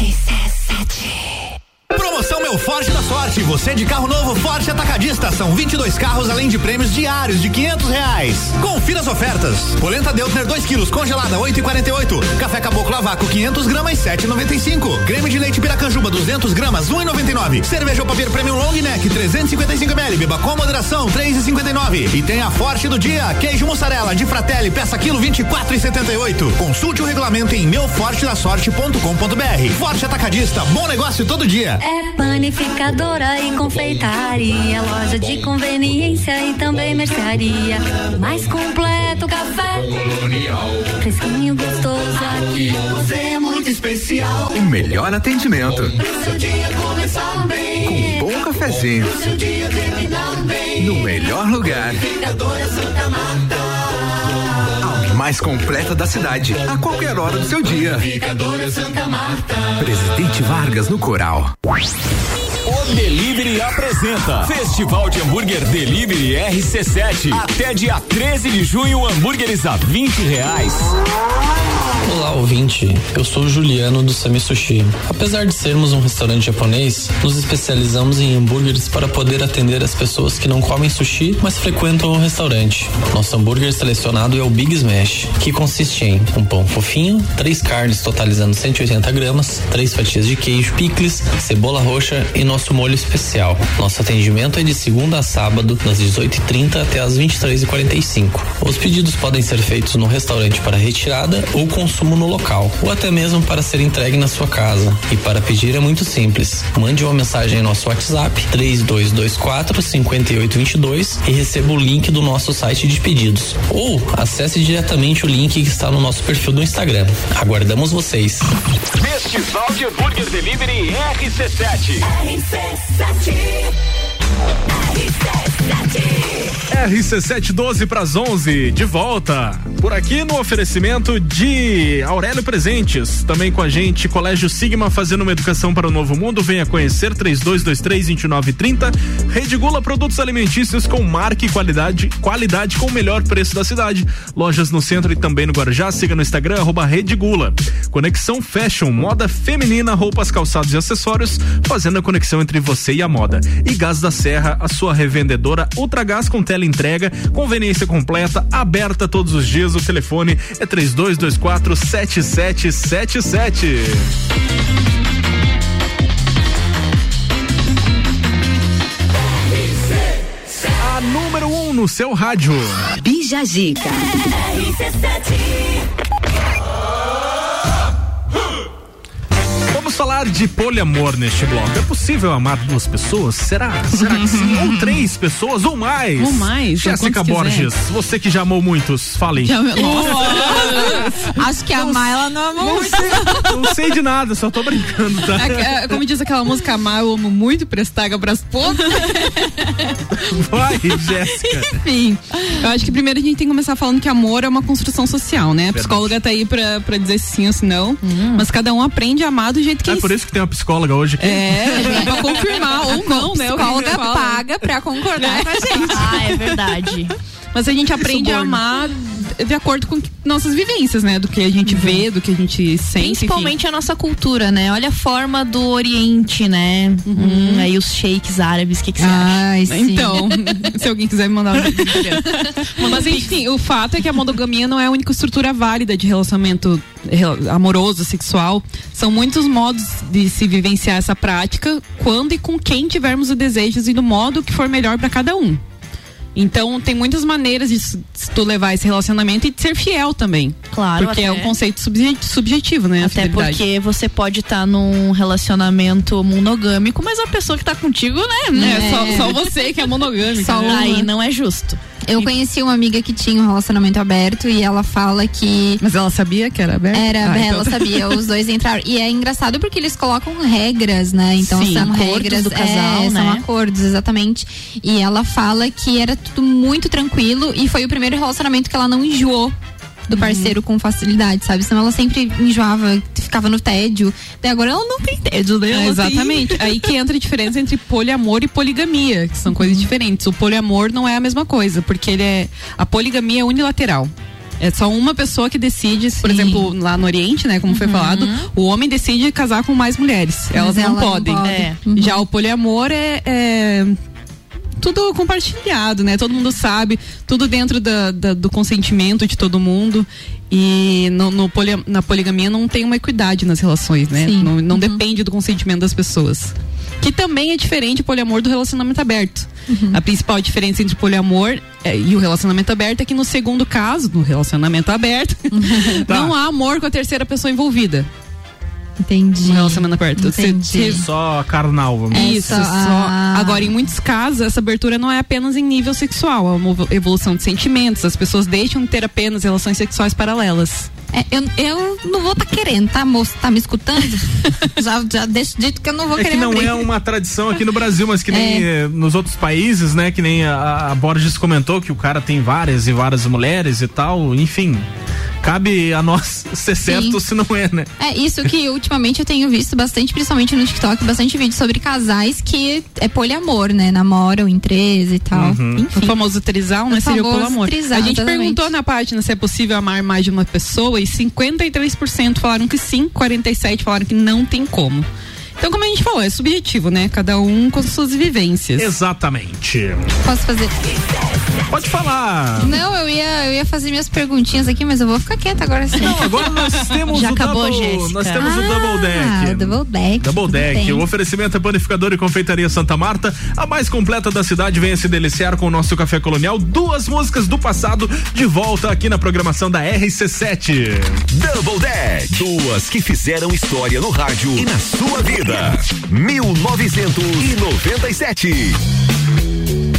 RC7 Promoção Meu Forte da Sorte. Você de carro novo Forte Atacadista. São 22 carros além de prêmios diários de 500 reais. Confira as ofertas. Polenta Deutner 2 quilos congelada 8,48. Café Caboclo a vácuo 500 gramas 7,95. Creme de leite Piracanjuba 200 gramas 1,99. Cerveja ou papel Premium Long Neck 355 ml. Beba com moderação 3,59. E tem a Forte do dia. Queijo mussarela de Fratelli peça quilo 24,78. Consulte o regulamento em meufortedasorte.com.br. Forte Atacadista. Bom negócio todo dia. É panificadora e confeitaria, loja de conveniência e também mercearia. Mais completo café. Fresquinho gostoso aqui. Você é muito especial. O melhor atendimento. Pro seu dia começar bem. Com um bom cafezinho. Pro seu dia terminar bem. No melhor lugar. Panificadora Santa Marta. Mais completa da cidade. A qualquer hora do seu dia. Panificadora Santa Marta. Presidente Vargas no Coral. O Delivery apresenta Festival de Hambúrguer Delivery RC7. Até dia 13 de junho, hambúrgueres a 20 reais. Olá, ouvinte. Eu sou Juliano do Sami Sushi. Apesar de sermos um restaurante japonês, nos especializamos em hambúrgueres para poder atender as pessoas que não comem sushi, mas frequentam o restaurante. Nosso hambúrguer selecionado é o Big Smash, que consiste em um pão fofinho, três carnes totalizando 180 gramas, três fatias de queijo, picles, cebola roxa e nosso molho especial. Nosso atendimento é de segunda a sábado, das 18h30 até as 23h45. Os pedidos podem ser feitos no restaurante para retirada ou consumo no local, ou até mesmo para ser entregue na sua casa. E para pedir é muito simples. Mande uma mensagem em nosso WhatsApp 3224 5822 e receba o link do nosso site de pedidos. Ou acesse diretamente o link que está no nosso perfil do Instagram. Aguardamos vocês. Festival de Hambúrguer Delivery RC7. RC7 RC7 RC712 para as 11, de volta. Por aqui no oferecimento de Aurélio Presentes. Também com a gente, Colégio Sigma, fazendo uma educação para o novo mundo. Venha conhecer 3223-2930. Rede Gula Produtos Alimentícios com marca e qualidade, qualidade com o melhor preço da cidade. Lojas no centro e também no Guarujá. Siga no Instagram, arroba Rede Gula. Conexão Fashion, moda feminina, roupas, calçados e acessórios, fazendo a conexão entre você e a moda. E Gás da Serra, a sua revendedora Ultragás com tela entrega, conveniência completa, aberta todos os dias. O telefone é 3224 7777. A número 1 um no seu rádio. Bija Zica. Vamos falar de poliamor neste bloco. É possível amar duas pessoas? Será? Será que sim? ou três pessoas ou mais? Ou mais, Jéssica Borges, você que já amou muitos, fale. Já Acho que amar ela não amou Não muito. sei, não sei de nada, só tô brincando, tá? É, é, como diz aquela música Amar, eu amo muito, prestaga pras poucas. Vai, Jéssica. Enfim, eu acho que primeiro a gente tem que começar falando que amor é uma construção social, né? A psicóloga tá aí pra, pra dizer se sim ou se não. Mas cada um aprende a amar do jeito que É por isso que tem uma psicóloga hoje aqui. É, pra confirmar ou não, né? Psicóloga paga pra concordar com a gente. Ah, é verdade. Mas a gente aprende a amar de acordo com nossas vivências, né? Do que a gente vê, do que a gente sente. enfim. Principalmente a nossa cultura, né? Olha a forma do Oriente, né? Hum, aí os sheiks árabes, o que, que você Ai, acha? sim. Então, se alguém quiser me mandar um vídeo. Mas enfim, o fato é que a monogamia não é a única estrutura válida de relacionamento rel- amoroso, sexual. São muitos modos de se vivenciar essa prática quando e com quem tivermos o desejo e do modo que for melhor para cada um. Então, tem muitas maneiras de tu levar esse relacionamento e de ser fiel também. Claro, Porque é até- um conceito subje- subjetivo, né? a Até porque você pode estar num relacionamento monogâmico, mas a pessoa que tá contigo, né? É, só, só você que é monogâmico. Só né? uma. Aí não é justo. Eu conheci uma amiga que tinha um relacionamento aberto e ela fala que. Mas ela sabia que era aberto? Era, Ah, ela então- sabia, os dois entraram. E é engraçado porque eles colocam regras, né? Então Sim, são acordos regras do casal, é, São né? acordos, exatamente. E ela fala que era tudo muito tranquilo e foi o primeiro relacionamento que ela não enjoou Uhum. do parceiro com facilidade, sabe? Senão ela sempre enjoava, ficava no tédio. Até agora ela não tem tédio, né? É, exatamente. Aí que entra a diferença entre poliamor e poligamia, que são Uhum. coisas diferentes. O poliamor não é a mesma coisa, porque ele é a poligamia é unilateral. É só uma pessoa que decide, por exemplo, lá no Oriente, né, como foi falado, o homem decide casar com mais mulheres. Elas não ela não podem. pode. É. Já o poliamor é, é tudo compartilhado, né? Todo mundo sabe, tudo dentro da- da- do consentimento de todo mundo. E no, no polia- na poligamia não tem uma equidade nas relações, né? Sim. Não, não depende do consentimento das pessoas. Que também é diferente o poliamor do relacionamento aberto. A principal diferença entre o poliamor é, e o relacionamento aberto é que no segundo caso, no relacionamento aberto, não há amor com a terceira pessoa envolvida. Entendi. No relacionamento aberto. Você- Entendi. você- Só carnal, vamos dizer. isso, Essa- só. ah. Agora, em muitos casos, essa abertura não é apenas em nível sexual, é uma evolução de sentimentos. As pessoas deixam de ter apenas relações sexuais paralelas. É, eu, eu não vou estar querendo, tá, moço? Tá me escutando? já, já deixo dito que eu não vou É querer que não abrir. é uma tradição aqui no Brasil, mas que nem eh, nos outros países, né? Que nem a, a Borges comentou que o cara tem várias e várias mulheres e tal, enfim. Cabe a nós ser certo se não é, né? É isso que ultimamente eu tenho visto bastante, principalmente no TikTok, bastante vídeo sobre casais que é poliamor, né? Namoram em três e tal. O Enfim. famoso trisal, O né? Seria o poliamor. trisal, a gente exatamente. perguntou na página se é possível amar mais de uma pessoa e 53% falaram que sim, 47% falaram que não tem como. Então, como a gente falou, é subjetivo, né? Cada um com suas vivências. Exatamente. Posso fazer? Pode falar. Não, eu ia, eu ia fazer minhas perguntinhas aqui, mas eu vou ficar quieta agora sim. Não, agora nós temos Já o acabou, double, Jéssica? nós temos o double deck. Ah, double deck. Double Deck, bem. o oferecimento é panificador e confeitaria Santa Marta, a mais completa da cidade. Venha se deliciar com o nosso café colonial. Duas músicas do passado de volta aqui na programação da RC7. Double Deck. Duas que fizeram história no rádio e na sua vida. 1997.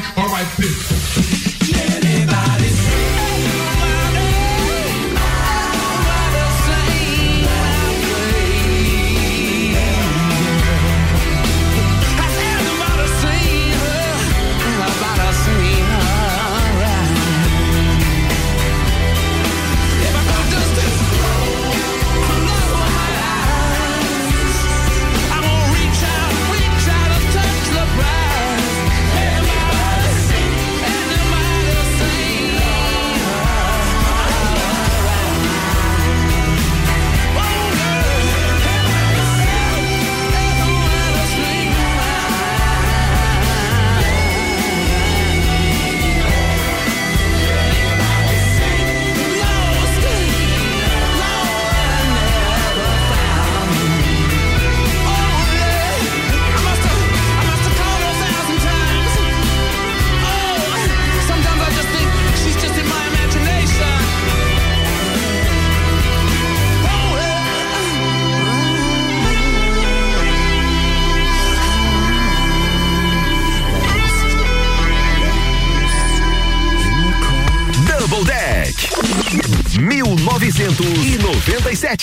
party, alright, bitch.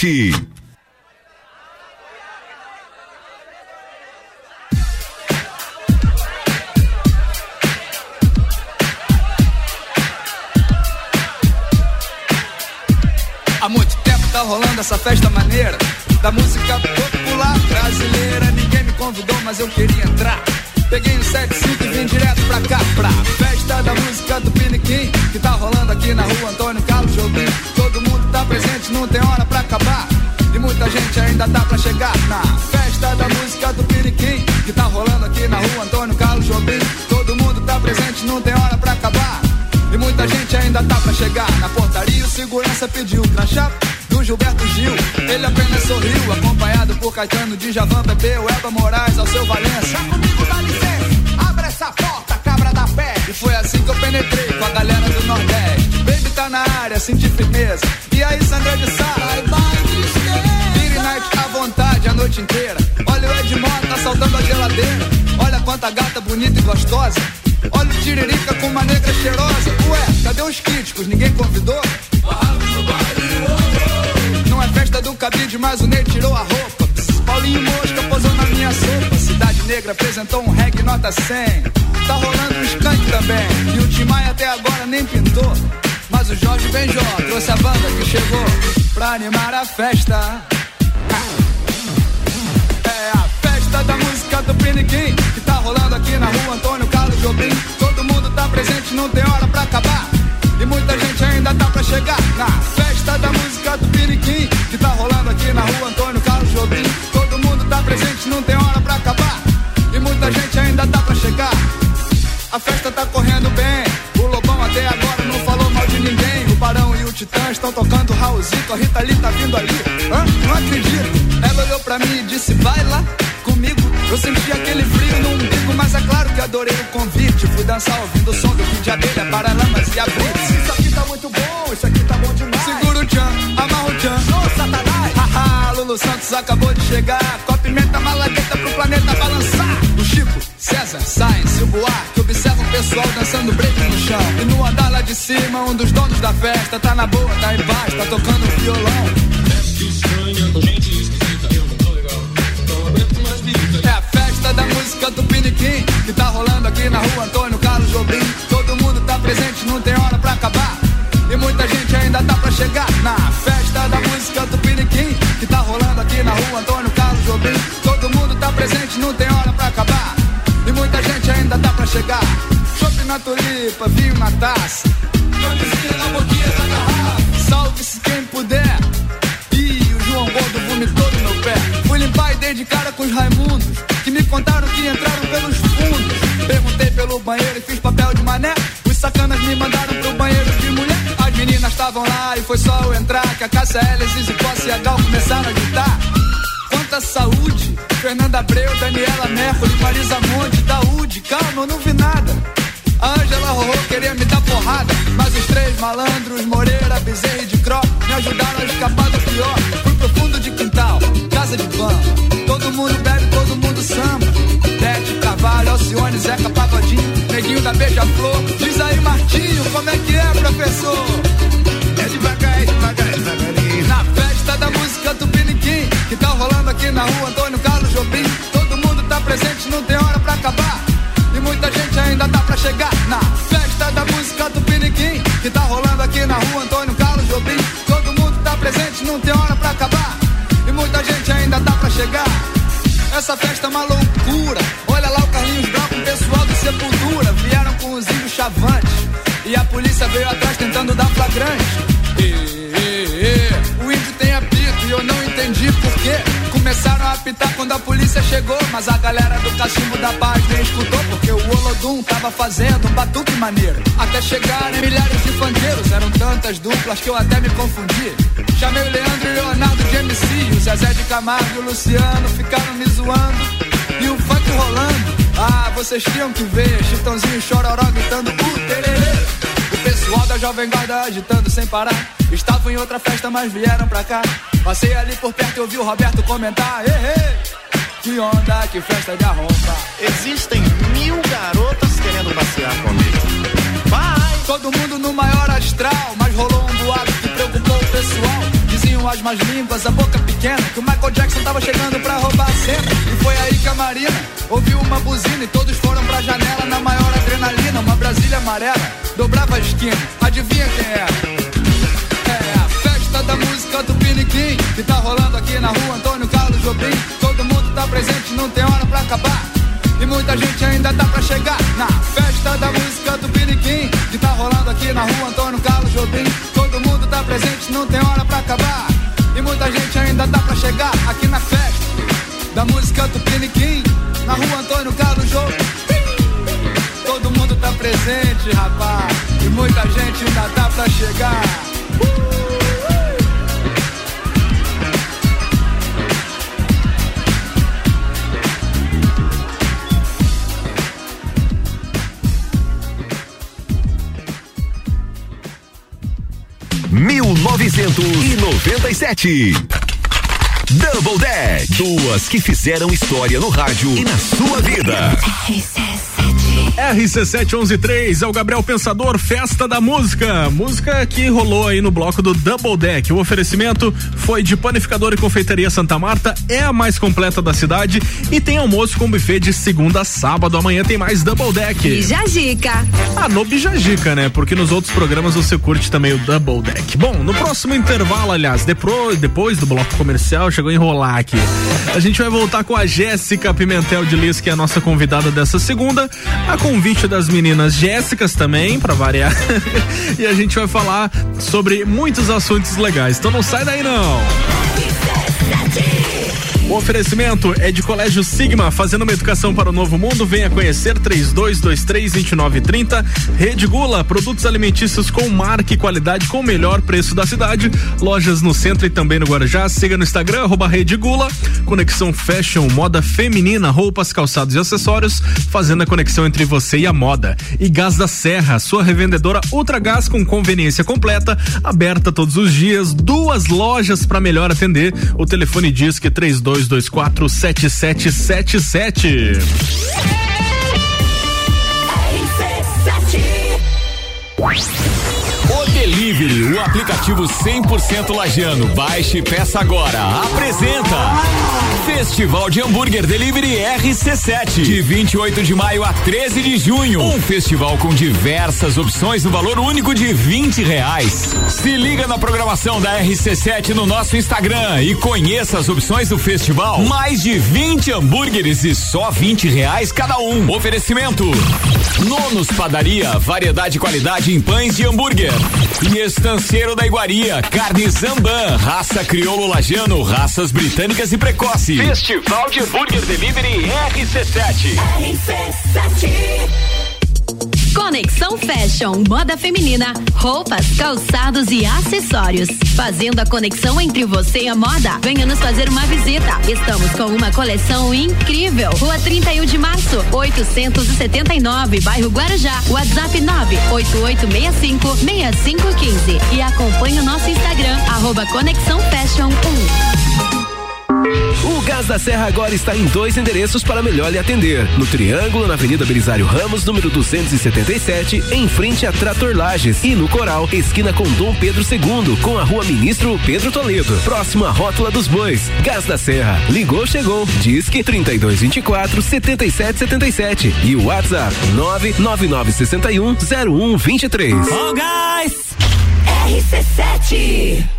1997. Há muito tempo tá rolando essa festa maneira da música popular brasileira. Ninguém me convidou, mas eu queria entrar. Peguei um 75 e vim direto pra cá, pra festa da música do Piniquim, que tá rolando aqui na rua Antônio Carlos Jobim. Tá presente, não tem hora pra acabar. E muita gente ainda dá pra chegar na festa da música do Piniquim, que tá rolando aqui na rua Antônio Carlos Jobim. Todo mundo tá presente, não tem hora pra acabar. E muita gente ainda tá pra chegar na portaria. O segurança pediu crachá do Gilberto Gil. Ele apenas sorriu, acompanhado por Caetano, de Javan, Bebeu, Eva Moraes, ao seu Valença. Já comigo dá licença, E foi assim que eu penetrei com a galera do Nordeste. Baby tá na área, senti firmeza. E aí, Sandra de Sá? Vai, vai, Vire night à vontade a noite inteira. Olha o Ed Mota saltando a geladeira. Olha quanta gata bonita e gostosa. Olha o Tiririca com uma negra cheirosa. Ué, cadê os críticos? Ninguém convidou? Não é festa do cabide, mas o Ney tirou a roupa. Paulinho Mosca posou na minha sopa. Cidade Negra apresentou um reggae nota 100. Tá rolando um skunk também. E o Tim Maia até agora nem pintou. Mas o Jorge Benjó trouxe a banda que chegou pra animar a festa. É a festa da música do Piniquim que tá rolando aqui na rua Antônio Carlos Jobim. Todo mundo tá presente, não tem hora pra acabar. E muita gente ainda tá pra chegar na festa da música do Piniquim que tá rolando aqui na rua Antônio Carlos Jobim. Todo mundo tá presente, não tem hora pra acabar. E muita gente ainda tá pra chegar. A festa tá correndo bem. O Lobão até agora não falou mal de ninguém. O Barão e o Titã estão tocando Raulzito. A Rita Lee tá vindo ali. Hã? Não acredito. Ela olhou pra mim e disse: Vai lá comigo. Eu senti aquele frio no umbigo, mas é claro que adorei o convite. Fui dançar ouvindo o som do de Abelha, Paralamas e Abril. Isso aqui tá muito bom, isso aqui tá bom demais. Segura o tchan, amarra o tchan. Ô, Satanás! Haha, Lulu Santos acabou de chegar. Com a pimenta malagueta pro planeta balançar. O Chico, César, e o Buarque o pessoal dançando break no chão. E no andar lá de cima, um dos donos da festa tá na boa, tá em paz, tá tocando violão. É a festa da música do Piniquim que tá rolando aqui na rua Antônio Carlos Jobim. Todo mundo tá presente, não tem hora pra acabar. E muita gente ainda tá pra chegar na festa da música do Piniquim que tá rolando aqui na rua Antônio Carlos Jobim. Todo mundo tá presente, não tem hora pra acabar. E muita gente ainda tá pra chegar. Chopp na tulipa, vinho na taça. Camisinha na boquinha da garrafa. Salve-se quem puder. Ih, o João Gordo vomitou no meu pé. Fui limpar e dei de cara com os Raimundos. Que me contaram que entraram pelos fundos. Perguntei pelo banheiro e fiz papel de mané. Os sacanas me mandaram pro banheiro de mulher. As meninas estavam lá e foi só eu entrar. Que a Cássia L, Zizi Posse e a Gal começaram a gritar. Quanta saúde! Fernanda Abreu, Daniela Mercury, Marisa Monte, Daúde. Calma, eu não vi nada. Três malandros, Moreira, Bezerra e de Cro, me ajudaram a escapar do pior. Fui pro fundo de quintal, casa de bamba. Todo mundo bebe, todo mundo samba. Bete, Carvalho, Alcione, Zeca, Pagodinho, Neguinho da Beija-Flor. Diz aí, Martinho, como é que é, professor? É devagar, é devagar, é devagarinho. Na festa da música do Piniquim, que tá rolando aqui na rua Antônio Carlos Jobim. Todo mundo tá presente, não tem hora pra acabar. E muita gente ainda tá pra chegar na festa da música presente, não tem hora pra acabar. E muita gente ainda tá pra chegar. Essa festa é uma loucura. Olha lá o Carlinhos Brown com o pessoal do Sepultura. Vieram com os índios chavantes. E a polícia veio atrás tentando dar flagrante. E, e, e, o índio tem apito e eu não entendi por quê. Começaram a apitar quando a polícia chegou. Mas a galera do cachimbo da paz nem escutou. O Olodum tava fazendo um batuque maneiro. Até chegarem milhares de funkeiros. Eram tantas duplas que eu até me confundi. Chamei o Leandro e Leonardo de MC. O Zezé de Camargo e o Luciano ficaram me zoando. E o funk rolando. Ah, vocês tinham que ver. Chitãozinho Chororó gritando. Uh, tererê. O pessoal da Jovem Guarda agitando sem parar. Estavam em outra festa, mas vieram pra cá. Passei ali por perto e ouvi o Roberto comentar. Ei, ei, que onda, que festa de arromba. Existem mil garotas querendo passear comigo. Vai! Todo mundo no maior astral, mas rolou um boato que preocupou o pessoal. Diziam as más línguas, a boca pequena, que o Michael Jackson tava chegando pra roubar a cena. E foi aí que a Marina ouviu uma buzina e todos foram pra janela na maior adrenalina. Uma Brasília amarela dobrava a esquina. Adivinha quem era? A festa da música do Piniquim Que tá rolando aqui na rua Antônio Carlos Jobim. Todo mundo tá presente, não tem hora pra acabar. E muita gente ainda tá pra chegar Na festa da música do Piniquim Que tá rolando aqui na rua Antônio Carlos Jobim. Todo mundo tá presente, não tem hora pra acabar. E muita gente ainda tá pra chegar Aqui na festa da música do Piniquim Na rua Antônio Carlos Jobim. Todo mundo tá presente, rapaz. E muita gente ainda tá pra chegar 1997. Double Deck. Duas que fizeram história no rádio e na sua vida. RC7113 é o Gabriel Pensador, Festa da Música. Música que rolou aí no bloco do Double Deck. O oferecimento foi de Panificador e Confeitaria Santa Marta, é a mais completa da cidade e tem almoço com buffet de segunda a sábado. Amanhã tem mais Double Deck. Bijagica. Ah, no Bijagica, né? Porque nos outros programas você curte também o Double Deck. Bom, no próximo intervalo, aliás, depois, depois do bloco comercial, chegou a enrolar aqui. A gente vai voltar com a Jéssica Pimentel de Lis, que é a nossa convidada dessa segunda. A convite das meninas Jéssicas também, para variar. e a gente vai falar sobre muitos assuntos legais. Então não sai daí não. O oferecimento é de Colégio Sigma, fazendo uma educação para o novo mundo. Venha conhecer 3223-2930. Rede Gula, produtos alimentícios com marca e qualidade com o melhor preço da cidade. Lojas no centro e também no Guarujá. Siga no Instagram, arroba Rede Gula. Conexão Fashion, moda feminina, roupas, calçados e acessórios, fazendo a conexão entre você e a moda. E Gás da Serra, sua revendedora Ultra Gás com conveniência completa, aberta todos os dias. Duas lojas para melhor atender. O telefone diz que 32 3224 7777. O Delivery, o aplicativo 100% lajano. Baixe e peça agora. Apresenta Festival de Hambúrguer Delivery RC7, de 28 de maio a 13 de junho. Um festival com diversas opções no valor único de 20 reais. Se liga na programação da RC7 no nosso Instagram e conheça as opções do festival. Mais de 20 hambúrgueres e só 20 reais cada um. Oferecimento. Nonos Padaria, variedade e qualidade em pães de hambúrguer. E Estanceiro da Iguaria, carne Zamban, raça crioulo lajano, raças britânicas e precoce. Festival de Hambúrguer Delivery RC7. Conexão Fashion, moda feminina, roupas, calçados e acessórios. Fazendo a conexão entre você e a moda. Venha nos fazer uma visita. Estamos com uma coleção incrível. Rua 31 de março, 879, bairro Guarujá. WhatsApp 98865 6515. E acompanhe o nosso Instagram, arroba Conexão Fashion 1. O Gás da Serra agora está em dois endereços para melhor lhe atender. No Triângulo, na Avenida Belisário Ramos, número 277, em frente a Trator Lages. E no Coral, esquina com Dom Pedro II, com a rua Ministro Pedro Toledo. Próximo à Rótula dos Bois. Gás da Serra. Ligou, chegou. Disque 3224 7777. E o WhatsApp 99961 0123. Ó gás! RC7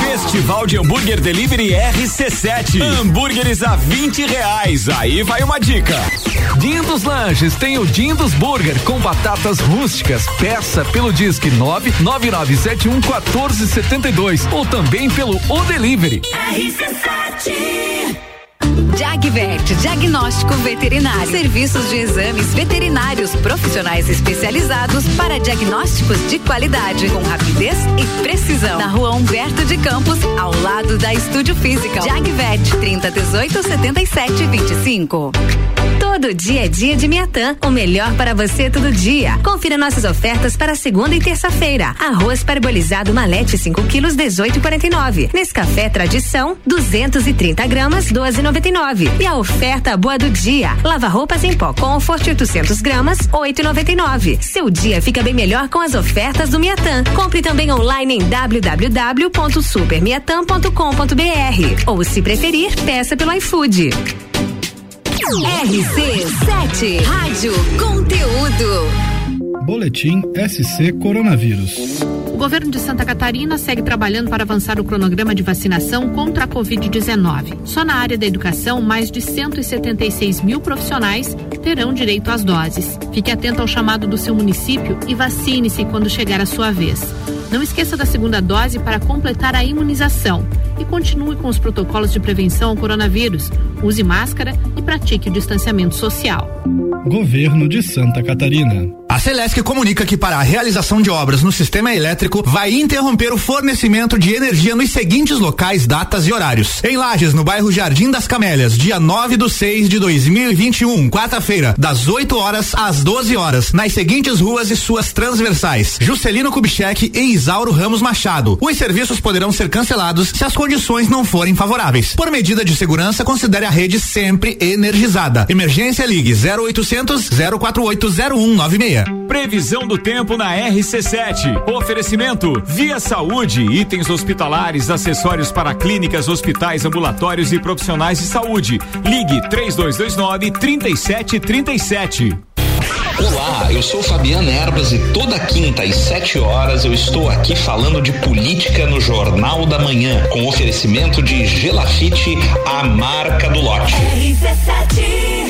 Festival de Hambúrguer Delivery RC7. Hambúrgueres a 20 reais. Aí vai uma dica. Dindos Lanches tem o Dindos Burger com batatas rústicas. Peça pelo Disque 99971 1472 ou também pelo O Delivery. RC7 Jagvet, diagnóstico veterinário. Serviços de exames veterinários profissionais especializados para diagnósticos de qualidade, com rapidez e precisão. Na rua Humberto de Campos, ao lado da Estúdio Física. Jagvet, 30 18 77 25. Todo dia é dia de Miatã. O melhor para você todo dia. Confira nossas ofertas para segunda e terça-feira. Arroz parbolizado malete 5 quilos 18,49. Nescafé tradição 230 gramas 12,99. 9,99. E a oferta boa do dia. Lava roupas em pó Comfort 800 gramas, 8,99. Seu dia fica bem melhor com as ofertas do Miatan. Compre também online em www.supermiatan.com.br ou se preferir, peça pelo iFood. RC7 Rádio Conteúdo. Boletim SC Coronavírus. O governo de Santa Catarina segue trabalhando para avançar o cronograma de vacinação contra a Covid-19. Só na área da educação, mais de 176 mil profissionais terão direito às doses. Fique atento ao chamado do seu município e vacine-se quando chegar a sua vez. Não esqueça da segunda dose para completar a imunização e continue com os protocolos de prevenção ao coronavírus. Use máscara e pratique o distanciamento social. Governo de Santa Catarina. A Celesc comunica que para a realização de obras no sistema elétrico vai interromper o fornecimento de energia nos seguintes locais, datas e horários. Em Lages, no bairro Jardim das Camélias, dia 9 do 6 de 2021, quarta-feira, das 8 horas às 12 horas, nas seguintes ruas e suas transversais: Juscelino Kubitschek e Isauro Ramos Machado. Os serviços poderão ser cancelados se as condições não forem favoráveis. Por medida de segurança, considere a rede sempre energizada. Emergência Ligue 0800 048 0196. Previsão do tempo na RC7. Oferecimento Via Saúde, itens hospitalares, acessórios para clínicas, hospitais, ambulatórios e profissionais de saúde. Ligue 3229 3737. Olá, eu sou Fabiana Erbas e toda quinta às 7 horas eu estou aqui falando de política no Jornal da Manhã, com oferecimento de Gelafite, a marca do lote. RC7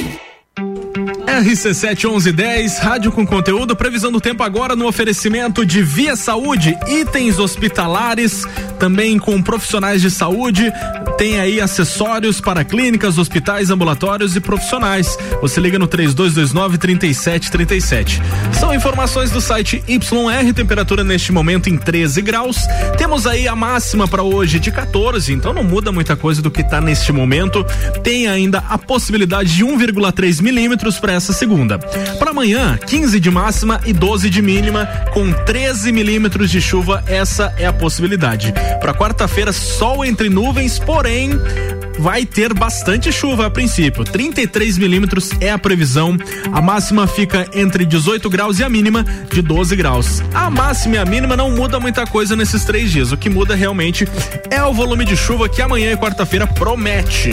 1110, rádio com conteúdo, previsão do tempo agora no oferecimento de Via Saúde, itens hospitalares, também com profissionais de saúde, tem aí acessórios para clínicas, hospitais, ambulatórios e profissionais. Você liga no 3229 3737. São informações do site YR, temperatura neste momento em 13 graus. Temos aí a máxima para hoje de 14, então não muda muita coisa do que está neste momento. Tem ainda a possibilidade de 1,3 milímetros para essa segunda. Para amanhã, 15 de máxima e 12 de mínima, com 13 milímetros de chuva, essa é a possibilidade. Para quarta-feira, sol entre nuvens, porém vai ter bastante chuva a princípio. 33 milímetros é a previsão. A máxima fica entre 18 graus e a mínima de 12 graus. A máxima e a mínima não muda muita coisa nesses três dias. O que muda realmente é o volume de chuva que amanhã e quarta-feira promete.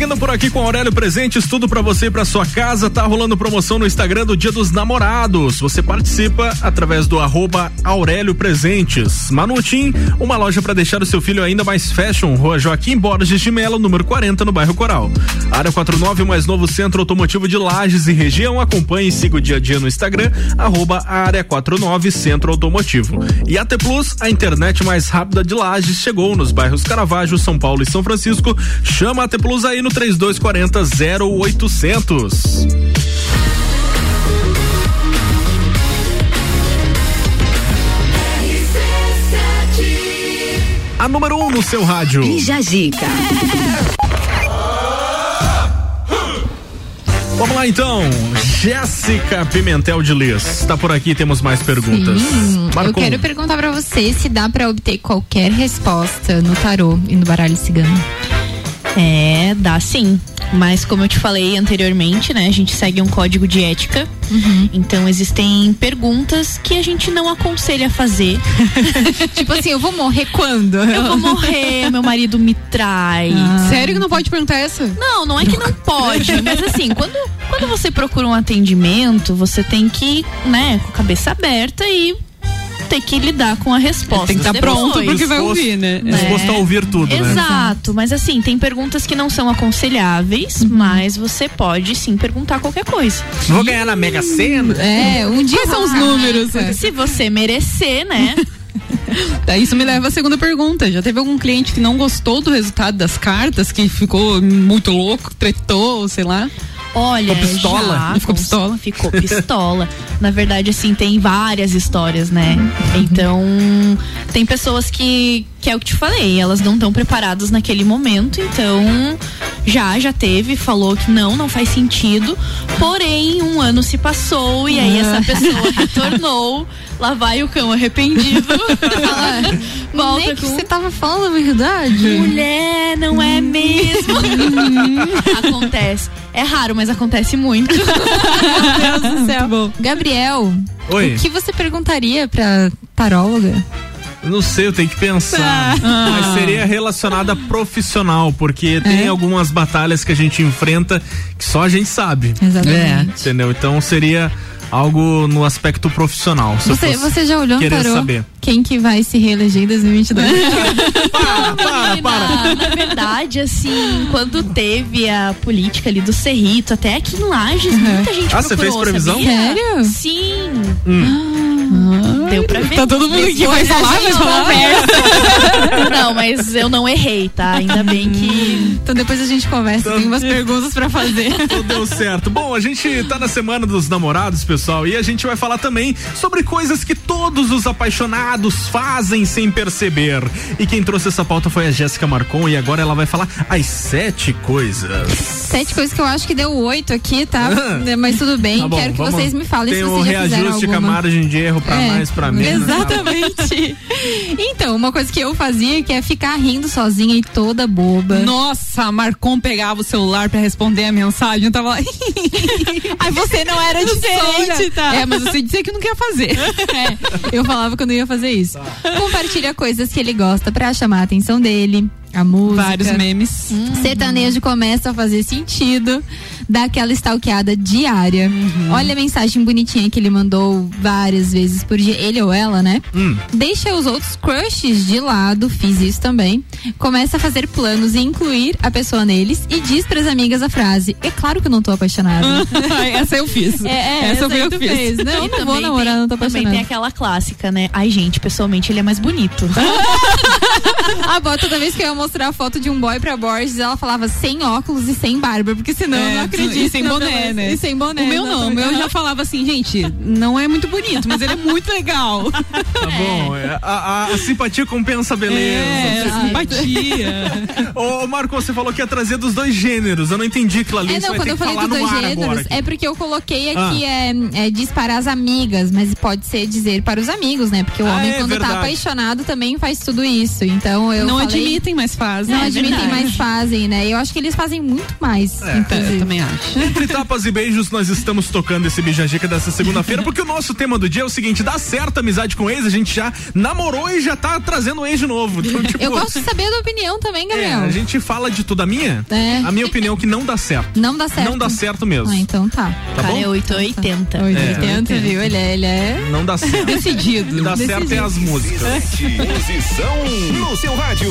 Seguindo por aqui com Aurélio Presentes, tudo para você e para sua casa. Tá rolando promoção no Instagram do Dia dos Namorados. Você participa através do arroba Aurélio Presentes. Manutim, uma loja para deixar o seu filho ainda mais fashion. Rua Joaquim Borges de Melo, número 40, no bairro Coral. Área 49, o mais novo centro automotivo de Lages e região. Acompanhe e siga o dia a dia no Instagram, arroba Área 49 Centro Automotivo. E AT Plus, a internet mais rápida de Lages, chegou nos bairros Caravaggio, São Paulo e São Francisco. Chama a AT Plus aí no 3240 0800. A número 1 um no seu rádio. Jajica. Vamos lá então, Jéssica Pimentel de Lis. Tá por aqui, temos mais perguntas. Sim, eu quero perguntar pra você se dá pra obter qualquer resposta no tarô e no baralho cigano. É, dá sim. Mas como eu te falei anteriormente, né? A gente segue um código de ética. Então existem perguntas que a gente não aconselha a fazer. tipo assim, eu vou morrer quando? Eu vou morrer, meu marido me trai. Sério que não pode perguntar essa? Não, não é que não pode, mas assim, quando, quando você procura um atendimento, você tem que, né, com a cabeça aberta e ter que lidar com a resposta. Tem que estar depois. pronto pro que vai ouvir, né? Disposto a ouvir tudo, né? Exato, mas assim, tem perguntas que não são aconselháveis, mas você pode sim perguntar qualquer coisa. Vou ganhar na Mega Sena? É, um dia Quais são os números? Se você merecer, né? Tá, Isso me leva à segunda pergunta. Já teve algum cliente que não gostou do resultado das cartas, que ficou muito louco, tretou, sei lá? Olha, Ficou pistola? já, Ele ficou pistola? Ficou pistola. Na verdade, assim, tem várias histórias, né? Então, tem pessoas que, que é o que te falei, elas não estão preparadas naquele momento, então Já, já teve, falou que não, não faz sentido. Porém, um ano se passou e aí essa pessoa retornou. Lá vai o cão arrependido. Volta Nem que com você tava falando a verdade. Mulher, não é mesmo? acontece. É raro, mas acontece muito. Meu Deus do céu. Gabriel, Oi. o que você perguntaria pra taróloga? Não sei, eu tenho que pensar. Ah. Mas seria relacionada profissional, porque tem algumas batalhas que a gente enfrenta que só a gente sabe. Exatamente. Entendeu? Então seria algo no aspecto profissional. Você, você já olhou tarô saber. quem que vai se reeleger em 2022? Menina, Na verdade, assim, quando teve a política ali do Cerrito, até aqui em Lages, muita gente Ah, você fez previsão? sabia? Sério? Sim. Hum. Deu pra ver. Tá todo mundo aqui, vai falar, falar? Não, mas eu não errei, tá? Ainda bem que... Então depois a gente conversa, tem umas perguntas pra fazer. Tudo deu certo. Bom, a gente tá na semana dos namorados, pessoal, e a gente vai falar também sobre coisas que todos os apaixonados fazem sem perceber. E quem trouxe essa pauta foi a Jéssica Marcon e agora ela vai falar as sete coisas. Sete coisas que eu acho que deu oito aqui, tá? Ah. Mas tudo bem, Tá bom, quero que vamos- vocês me falem Tem se vocês já fizeram reajuste com a alguma. margem de erro pra É, mais, pra menos. Exatamente. então, uma coisa que eu fazia que é ficar rindo sozinha e toda boba. Nossa, Marcon pegava o celular pra responder a mensagem, eu tava lá. Aí você não era diferente, tá? É, mas você dizia que não quer fazer. É, eu falava que eu não ia fazer isso. Tá. Compartilha coisas que ele gosta pra chamar a atenção dele. A música. Vários memes. Sertanejo começa a fazer sentido. Dá aquela stalkeada diária. Uhum. Olha a mensagem bonitinha que ele mandou várias vezes por dia. Ele ou ela, né? Hum. Deixa os outros crushes de lado. Fiz isso também. Começa a fazer planos e incluir a pessoa neles. E diz pras amigas a frase: É claro que eu não tô apaixonada. essa eu fiz. É, é, essa, essa eu que fiz. fez. Não, E não vou também namorar, tem- não tô Também apaixonada. tem aquela clássica, né? Ai, gente, pessoalmente ele é mais bonito. A Bó, toda vez que eu ia mostrar a foto de um boy pra Borges, ela falava sem óculos e sem barba, porque senão eu não É, acredito. E sem boné, né? E sem boné. O meu não, o meu já falava assim, gente, não é muito bonito, mas ele é muito legal. Tá bom, é, a, a- a simpatia compensa a beleza. É, a simpatia. Ô, Marco, você falou que ia trazer dos dois gêneros. Eu não entendi aquilo ali. É, não, quando eu falei falar dos dois gêneros, é porque eu coloquei aqui Ah. é, é diz para as amigas, mas pode ser dizer para os amigos, né? Porque o Ah, homem, é quando verdade. tá apaixonado, também faz tudo isso. Então eu Não falei- admitem, mas fazem. Não É admitem, verdade. mas fazem, né? Eu acho que eles fazem muito mais. É. inclusive. Eu também acho. Entre tapas e beijos, nós estamos tocando esse Bijajica dessa segunda-feira, porque o nosso tema do dia é o seguinte: dá certo a amizade com ex, a gente já namorou e já tá trazendo ex de novo. Então, tipo, Eu gosto de saber a tua opinião também, é, Gabriel. a gente fala de tudo. A minha? É. A minha opinião é que não dá certo. Não dá certo. Não dá certo mesmo. Ah, então tá. Tá Cara, bom? é 880. 880, viu? Ele é, ele é Não dá certo. Decidido. O que dá certo é as músicas. Posição no seu rádio.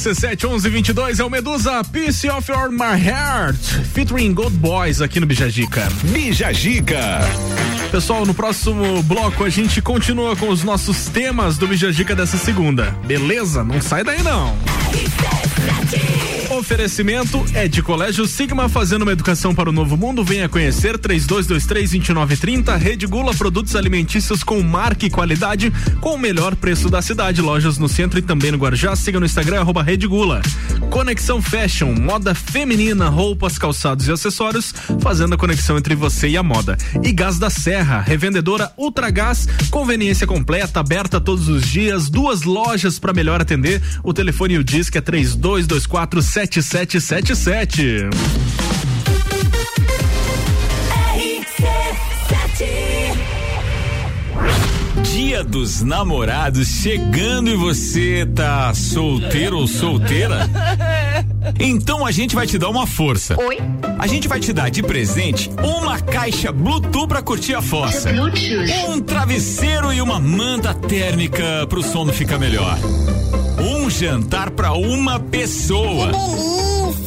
RC7 1122 é o Medusa Piece of Your My Heart, featuring Gold Boys aqui no Bijagica. Bijagica. Pessoal, no próximo bloco a gente continua com os nossos temas do Bijagica dessa segunda. Beleza? Não sai daí não. Oferecimento é de Colégio Sigma fazendo uma educação para o novo mundo. Venha conhecer 3223-2930. Rede Gula Produtos Alimentícios com marca e qualidade com o melhor preço da cidade. Lojas no centro e também no Guarujá. Siga no Instagram arroba Rede Gula. Conexão Fashion, moda feminina, roupas, calçados e acessórios, fazendo a conexão entre você e a moda. E Gás da Serra, revendedora Ultragás, conveniência completa, aberta todos os dias, duas lojas para melhor atender. O telefone e o disque é 3224 7777. Dia dos namorados chegando e você tá solteiro ou solteira? Então a gente vai te dar uma força. Oi? A gente vai te dar de presente uma caixa Bluetooth pra curtir a fossa. Um travesseiro e uma manta térmica pro sono ficar melhor. Um jantar pra uma pessoa.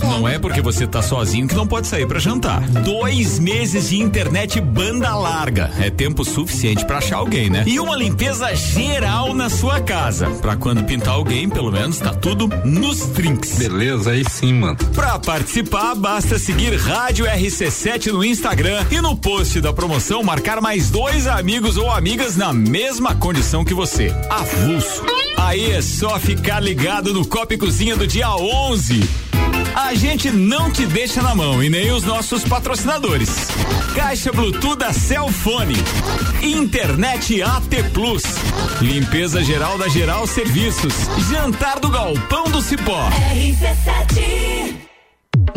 Não é porque você tá sozinho que não pode sair para jantar. Dois meses de internet banda larga. É tempo suficiente para achar alguém, né? E uma limpeza geral na sua casa. Pra quando pintar alguém, pelo menos tá tudo nos trinks. Beleza, aí sim, mano. Pra participar, basta seguir Rádio RC7 no Instagram e no post da promoção marcar mais dois amigos ou amigas na mesma condição que você. Avulso. Aí é só ficar ligado no Copa e Cozinha do dia 11. A gente não te deixa na mão e nem os nossos patrocinadores. Caixa Bluetooth da Celfone. Internet AT Plus. Limpeza geral da Geral Serviços. Jantar do Galpão do Cipó. RC7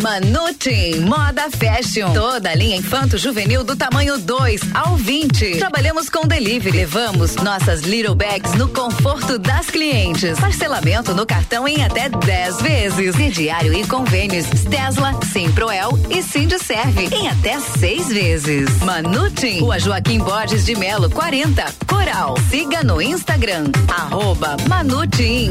Manutim Moda Fashion. Toda a linha infanto juvenil do tamanho 2 ao 20. Trabalhamos com delivery. Levamos nossas little bags no conforto das clientes. Parcelamento no cartão em até 10 vezes. Crediário e convênios Tesla, Simproel e Serve em até 6 vezes. Manutim, Rua Joaquim Borges de Melo, 40, Coral. Siga no Instagram, arroba Manutim.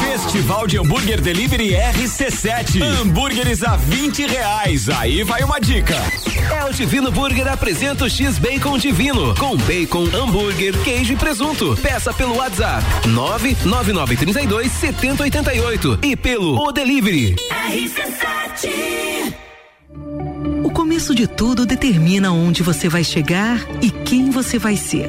Festival de Hambúrguer Delivery RC7. Hambúrgueres a 20 reais. Aí vai uma dica. É o Divino Burger apresenta o X Bacon Divino com bacon, hambúrguer, queijo e presunto. Peça pelo WhatsApp 99932 7088 e pelo O Delivery. RC7 O começo de tudo determina onde você vai chegar e quem você vai ser.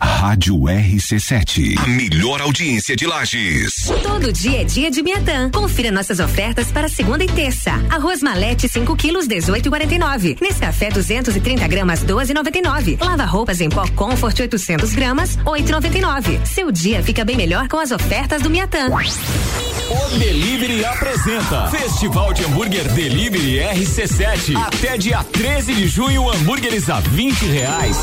Rádio RC7, a melhor audiência de Lages. Todo dia é dia de Miatã. Confira nossas ofertas para segunda e terça. Arroz malete 5 quilos 18,49. Nescafé 230 gramas 12,99. Lava roupas em pó Comfort 800 gramas 8,99. Seu dia fica bem melhor com as ofertas do Miatã. O Delivery apresenta Festival de Hambúrguer Delivery RC7. Até dia 13 de junho, hambúrgueres a 20 reais.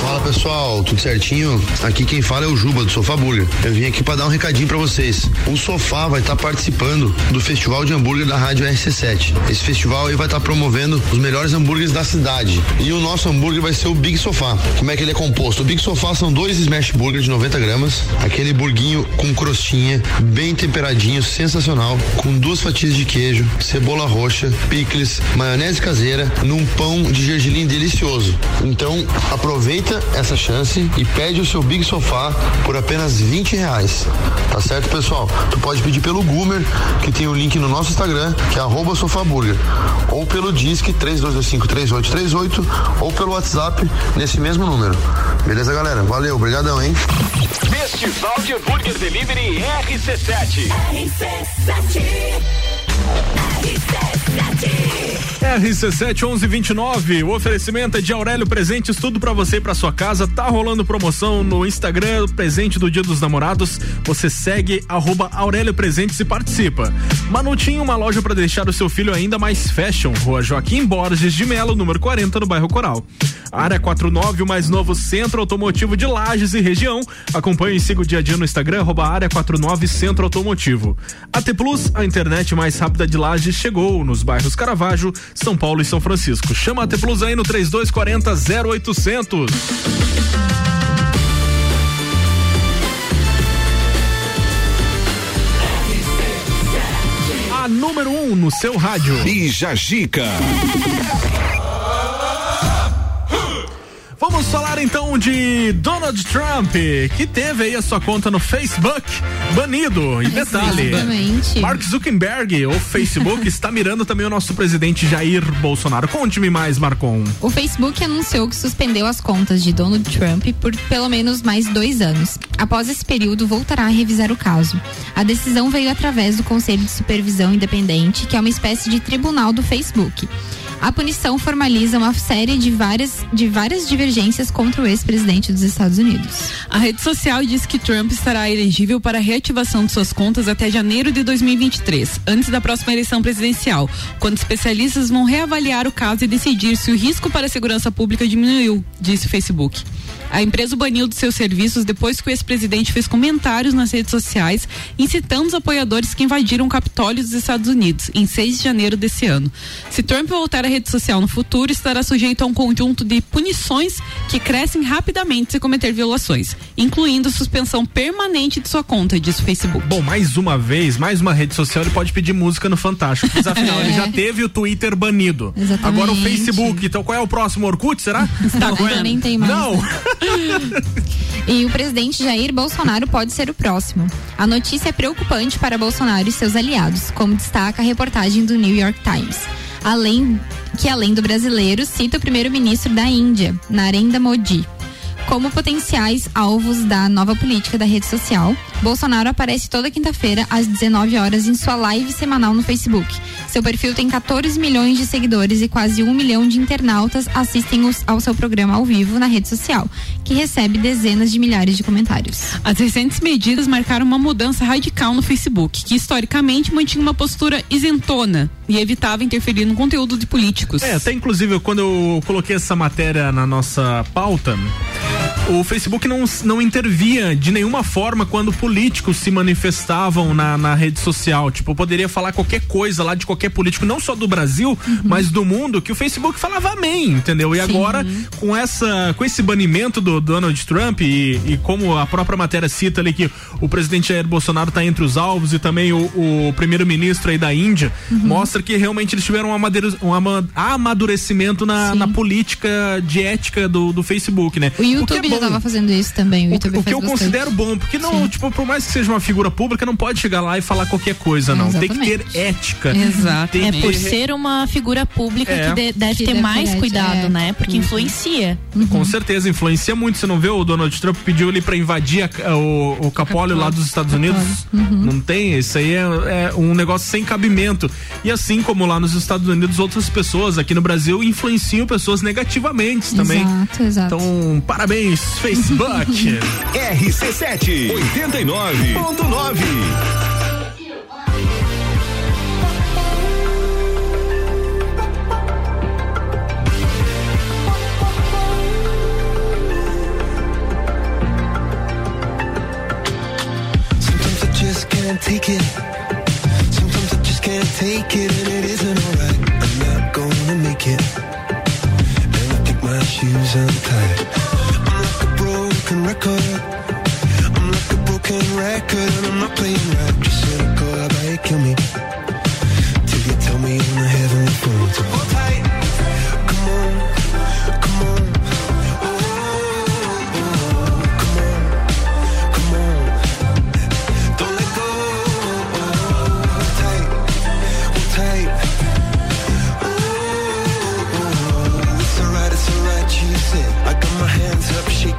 Fala pessoal, tudo certinho? Aqui quem fala é o Juba do Sofá Burger. Eu vim aqui para dar um recadinho para vocês. O Sofá vai estar participando do Festival de Hambúrguer da Rádio RC7. Esse festival aí vai estar promovendo os melhores hambúrgueres da cidade. E o nosso hambúrguer vai ser o Big Sofá. Como é que ele é composto? O Big Sofá são dois smash burger de 90 gramas, aquele burguinho com crostinha, bem temperadinho, sensacional, com duas fatias de queijo, cebola roxa, picles, maionese caseira, num pão de gergelim delicioso. Então aproveita essa chance e pede o seu Big Sofá por apenas 20 reais. Tá certo, pessoal? Tu pode pedir pelo Goomer, que tem o link no nosso Instagram, que é arroba sofaburger, ou pelo Disque 32253838, ou pelo WhatsApp nesse mesmo número. Beleza, galera? Valeu, obrigadão, hein? Festival de Hambúrguer Delivery RC7. RC7 1129, o oferecimento é de Aurélio Presentes, tudo pra você e pra sua casa. Tá rolando promoção no Instagram, presente do Dia dos Namorados. Você segue arroba Aurélio Presentes e participa. Manutinho, uma loja pra deixar o seu filho ainda mais fashion. Rua Joaquim Borges de Melo, número 40, no bairro Coral. Área 49, o mais novo centro automotivo de Lages e região. Acompanhe e siga o dia a dia no Instagram, arroba área 49 Centro Automotivo. AT Plus, a internet mais rápida de Lages, chegou nos bairros Caravaggio, São Paulo e São Francisco. Chama a AT Plus aí no 3240 0800. A número 1 um no seu rádio. Bija Gica. Vamos falar então de Donald Trump, que teve aí a sua conta no Facebook banido. E detalhe, Exatamente. Mark Zuckerberg, o Facebook, está mirando também o nosso presidente Jair Bolsonaro. Conte-me mais, Marcon. O Facebook anunciou que suspendeu as contas de Donald Trump por pelo menos mais dois anos. Após esse período, voltará a revisar o caso. A decisão veio através do Conselho de Supervisão Independente, que é uma espécie de tribunal do Facebook. A punição formaliza uma série de várias, de várias divergências contra o ex-presidente dos Estados Unidos. A rede social diz que Trump estará elegível para a reativação de suas contas até janeiro de 2023, antes da próxima eleição presidencial, quando especialistas vão reavaliar o caso e decidir se o risco para a segurança pública diminuiu, disse o Facebook. A empresa o baniu dos seus serviços depois que o ex-presidente fez comentários nas redes sociais incitando os apoiadores que invadiram o Capitólio dos Estados Unidos em 6 de janeiro desse ano. Se Trump voltar à rede social no futuro, estará sujeito a um conjunto de punições que crescem rapidamente se cometer violações, incluindo suspensão permanente de sua conta, disse o Facebook. Bom, mais uma vez, mais uma rede social, ele pode pedir música no Fantástico. Mas afinal, ele já teve o Twitter banido. Exatamente. Agora o Facebook. Então qual é o próximo Orkut, será? Instagram nem tem mais. Não. E o presidente Jair Bolsonaro pode ser o próximo. A notícia é preocupante para Bolsonaro e seus aliados, como destaca a reportagem do New York Times. Além que além do brasileiro, cita o primeiro-ministro da Índia, Narendra Modi. Como potenciais alvos da nova política da rede social, Bolsonaro aparece toda quinta-feira às 19 horas em sua live semanal no Facebook. Seu perfil tem 14 milhões de seguidores e quase um milhão de internautas assistem os- ao seu programa ao vivo na rede social, que recebe dezenas de milhares de comentários. As recentes medidas marcaram uma mudança radical no Facebook, que historicamente mantinha uma postura isentona e evitava interferir no conteúdo de políticos. É, até inclusive quando eu coloquei essa matéria na nossa pauta, o Facebook não, não intervia de nenhuma forma quando políticos se manifestavam na, na rede social. Tipo, eu poderia falar qualquer coisa lá de qualquer político, não só do Brasil, mas do mundo, que o Facebook falava amém, entendeu? E agora, com essa com esse banimento do Donald Trump e, e como a própria matéria cita ali que o presidente Jair Bolsonaro está entre os alvos e também o, o primeiro-ministro aí da Índia, mostra que realmente eles tiveram um, amadure- ama- amadurecimento na, na política de ética do, do Facebook, né? O YouTube que é já tava fazendo isso também. O, YouTube O que eu bastante. considero bom, porque não, tipo, por mais que seja uma figura pública, não pode chegar lá e falar qualquer coisa, não. Tem que ter ética. Tem É por ter- ser uma figura pública É. que de- deve Que ter deve mais ter, cuidado, é. né? Porque influencia. Com certeza, influencia muito. Você não vê o Donald Trump pediu ele pra invadir a- o, o Capólio lá dos Estados Unidos? Não tem? Isso aí é, é um negócio sem cabimento. E assim como lá nos Estados Unidos, outras pessoas aqui no Brasil influenciam pessoas negativamente também. Exato, exato. Então, parabéns, Facebook. RC7 99.9. can't take it. Sometimes I just can't take it, and it isn't alright. I'm not gonna make it. I take my shoes. I'm like a broken record. Broken record and I'm not playing right. Just cynical, how about you kill me? Till you tell me on the heavenly phone to hold tight.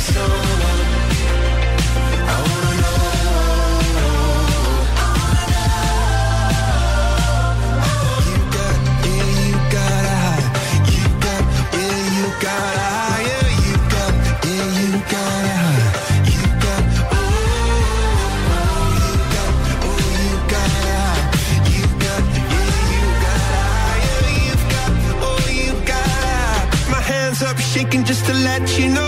Someone? I wanna just to let you know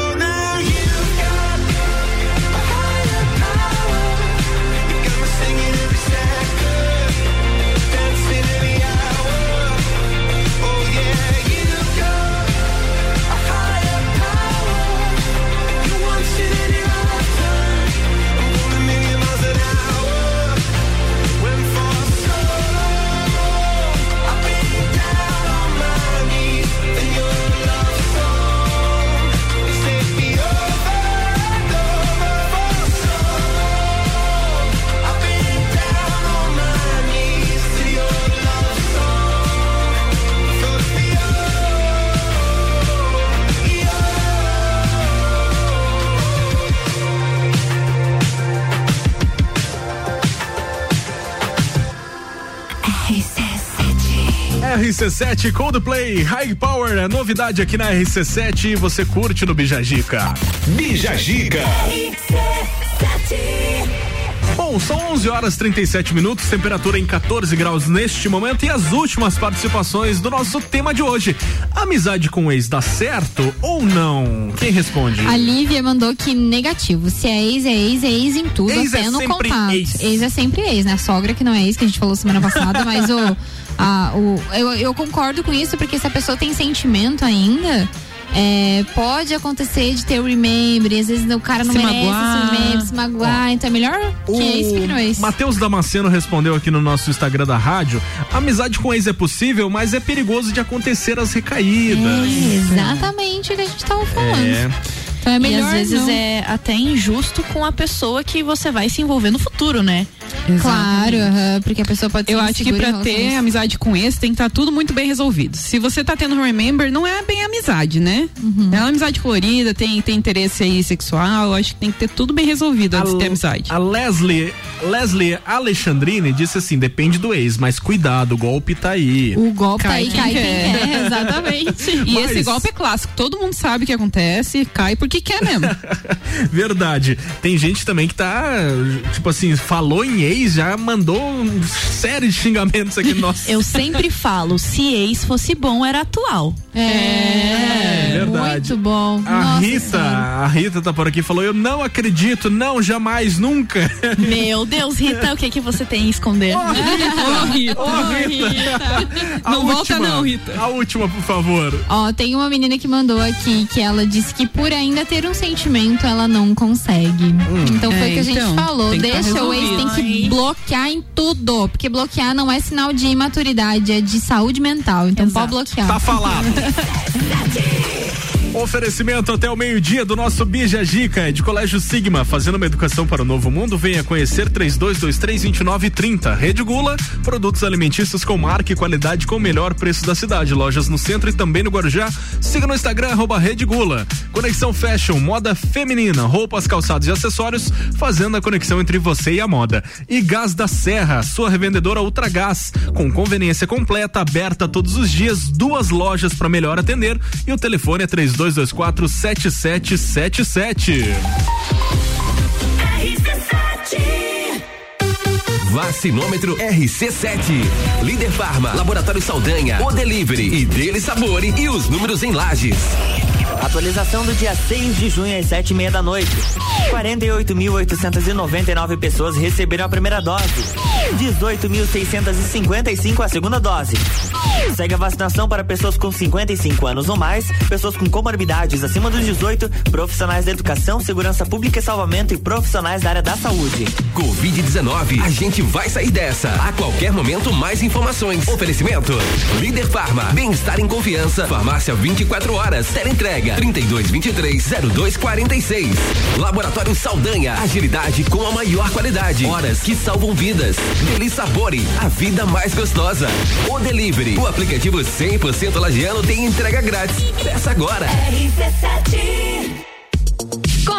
RC7 Coldplay High Power é novidade aqui na RC7 e você curte no Bijagica. Bijagica. Bom, são 11 horas 37 minutos, temperatura em 14 graus neste momento e as últimas participações do nosso tema de hoje. Amizade com o ex dá certo ou não? Quem responde? A Lívia mandou que negativo. Se é ex, é ex, é ex em tudo, Ex até é no sempre contato. ex. é sempre ex, né? A sogra que não é ex, que a gente falou semana passada, mas o. a- o eu, eu concordo com isso, porque se a pessoa tem sentimento ainda. é, pode acontecer de ter o remember, e às vezes o cara não Se merece magoar. esse remember, se magoar, então é melhor que ex fique no ex. Matheus Damasceno respondeu aqui no nosso Instagram da rádio: amizade com ex é possível, mas é perigoso de acontecer as recaídas. É, exatamente o que a gente tava falando. É. Então é melhor e às vezes não. é até injusto com a pessoa que você vai se envolver no futuro, né? Claro, aham, porque a pessoa pode Eu acho que insegura em pra relação a ter isso. amizade com esse tem que estar tudo muito bem resolvido. Se você tá tendo um remember, não é bem amizade, né? Uhum. É uma amizade colorida, tem, tem interesse aí sexual, eu acho que tem que ter tudo bem resolvido antes de ter amizade. A Leslie, Leslie Alexandrine disse assim: depende do ex, mas cuidado, o golpe tá aí. O golpe Cai aí quem cai quem quer. quer, exatamente. E Mas- esse golpe é clássico, todo mundo sabe o que acontece, cai porque quer mesmo. Verdade. Tem gente também que tá, tipo assim, falou em ex, já mandou uma série de xingamentos aqui. Nossa. Eu sempre falo, se ex fosse bom, era atual. É, verdade. muito bom. A Nossa Rita, Senhora. a Rita tá por aqui e falou: Eu não acredito, não, jamais, nunca. Meu Deus, Rita, o que que você tem a esconder? Ô, Rita! Ô, Rita. A Não volta última, não, Rita. A última, por favor. Ó, tem uma menina que mandou aqui que ela disse que por ainda ter um sentimento, ela não consegue. Então foi o É, que a gente então, falou. que tá Deixa o ex, tem resolvido. Que bloquear em tudo. Porque bloquear não é sinal de imaturidade, é de saúde mental. Então pode bloquear. Tá falado. Oferecimento até o meio-dia do nosso Bija Gica de Colégio Sigma, fazendo uma educação para o novo mundo. Venha conhecer 32232930. Rede Gula, produtos alimentícios com marca e qualidade com o melhor preço da cidade. Lojas no centro e também no Guarujá. Siga no Instagram, arroba Rede Gula. Conexão Fashion, moda feminina, roupas, calçados e acessórios, fazendo a conexão entre você e a moda. E Gás da Serra, sua revendedora Ultra Gás, com conveniência completa, aberta todos os dias, duas lojas para melhor atender e o telefone é 3224 7777. Vacinômetro RC7. Líder Farma, Laboratório Saldanha, O Delivery e Dele Sabore e os números em lajes. Atualização do dia 6 de junho às sete e meia da noite. 48.899 pessoas receberam a primeira dose. 18.655 a segunda dose. Segue a vacinação para pessoas com 55 anos ou mais, pessoas com comorbidades acima dos 18, profissionais da educação, segurança pública e salvamento e profissionais da área da saúde. Covid-19, a gente vai sair dessa. A qualquer momento, mais informações. Oferecimento: Líder Farma, bem-estar em confiança. Farmácia 24 horas. Teleentrega 3223-0246. Laboratório Saldanha, agilidade com a maior qualidade. Horas que salvam vidas. Deli Sabore, a vida mais gostosa. O Delivery, o aplicativo 100% lagiano tem entrega grátis. Peça agora.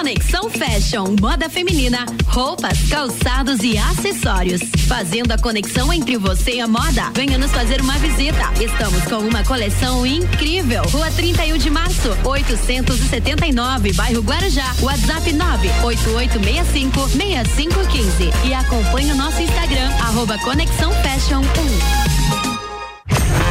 Conexão Fashion, moda feminina, roupas, calçados e acessórios. Fazendo a conexão entre você e a moda. Venha nos fazer uma visita. Estamos com uma coleção incrível. Rua 31 de março, 879, bairro Guarujá. WhatsApp 98865 6515. E acompanhe o nosso Instagram, arroba Conexão Fashion 1.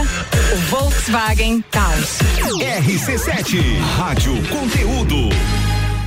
o Volkswagen Taos. RC7, Rádio Conteúdo.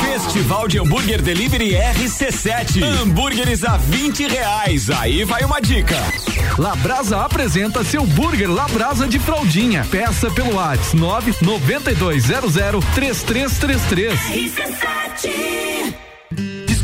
Festival de Hambúrguer Delivery RC7. Hambúrgueres a 20 reais. Aí vai uma dica. Labrasa apresenta seu burger Labrasa de fraldinha. Peça pelo WhatsApp 992003333.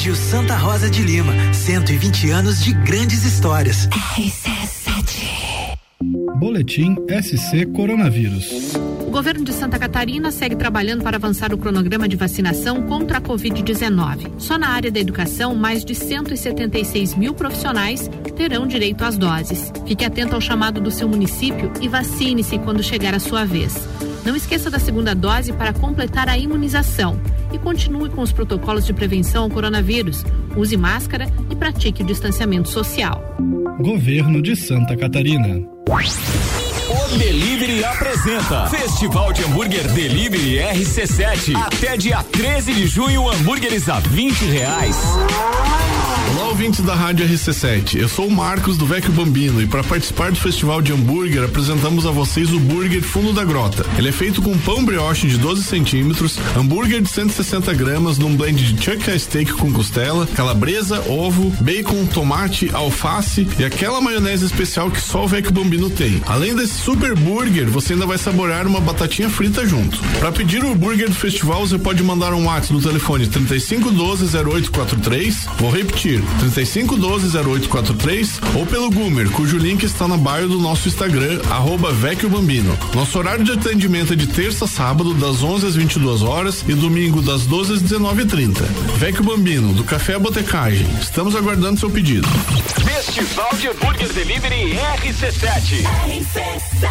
Colégio Santa Rosa de Lima, 120 anos de grandes histórias. Boletim SC Coronavírus. O governo de Santa Catarina segue trabalhando para avançar o cronograma de vacinação contra a Covid-19. Só na área da educação, mais de 176 mil profissionais terão direito às doses. Fique atento ao chamado do seu município e vacine-se quando chegar a sua vez. Não esqueça da segunda dose para completar a imunização e continue com os protocolos de prevenção ao coronavírus. Use máscara e pratique o distanciamento social. Governo de Santa Catarina. Delivery apresenta Festival de Hambúrguer Delivery RC7. Até dia 13 de junho, hambúrgueres a 20 reais. Olá, ouvintes da Rádio RC7. Eu sou o Marcos do Vecchio Bambino e para participar do Festival de Hambúrguer apresentamos a vocês o Burger Fundo da Grota. Ele é feito com pão brioche de 12 centímetros, hambúrguer de 160 gramas num blend de chuck steak com costela, calabresa, ovo, bacon, tomate, alface e aquela maionese especial que só o Vecchio Bambino tem. Além desse super burger, você ainda vai saborear uma batatinha frita junto. Para pedir o burger do festival, você pode mandar um WhatsApp no telefone 3512 0843. Vou repetir, 3512 0843 ou pelo Goomer, cujo link está na bio do nosso Instagram, arroba Vecchio Bambino. Nosso horário de atendimento é de terça a sábado, das 11 às 22 horas e domingo das 12 às 19h30. Vecchio Bambino, do Café à Botecagem. Estamos aguardando seu pedido. Festival de Hambúrguer Delivery RC7. RC7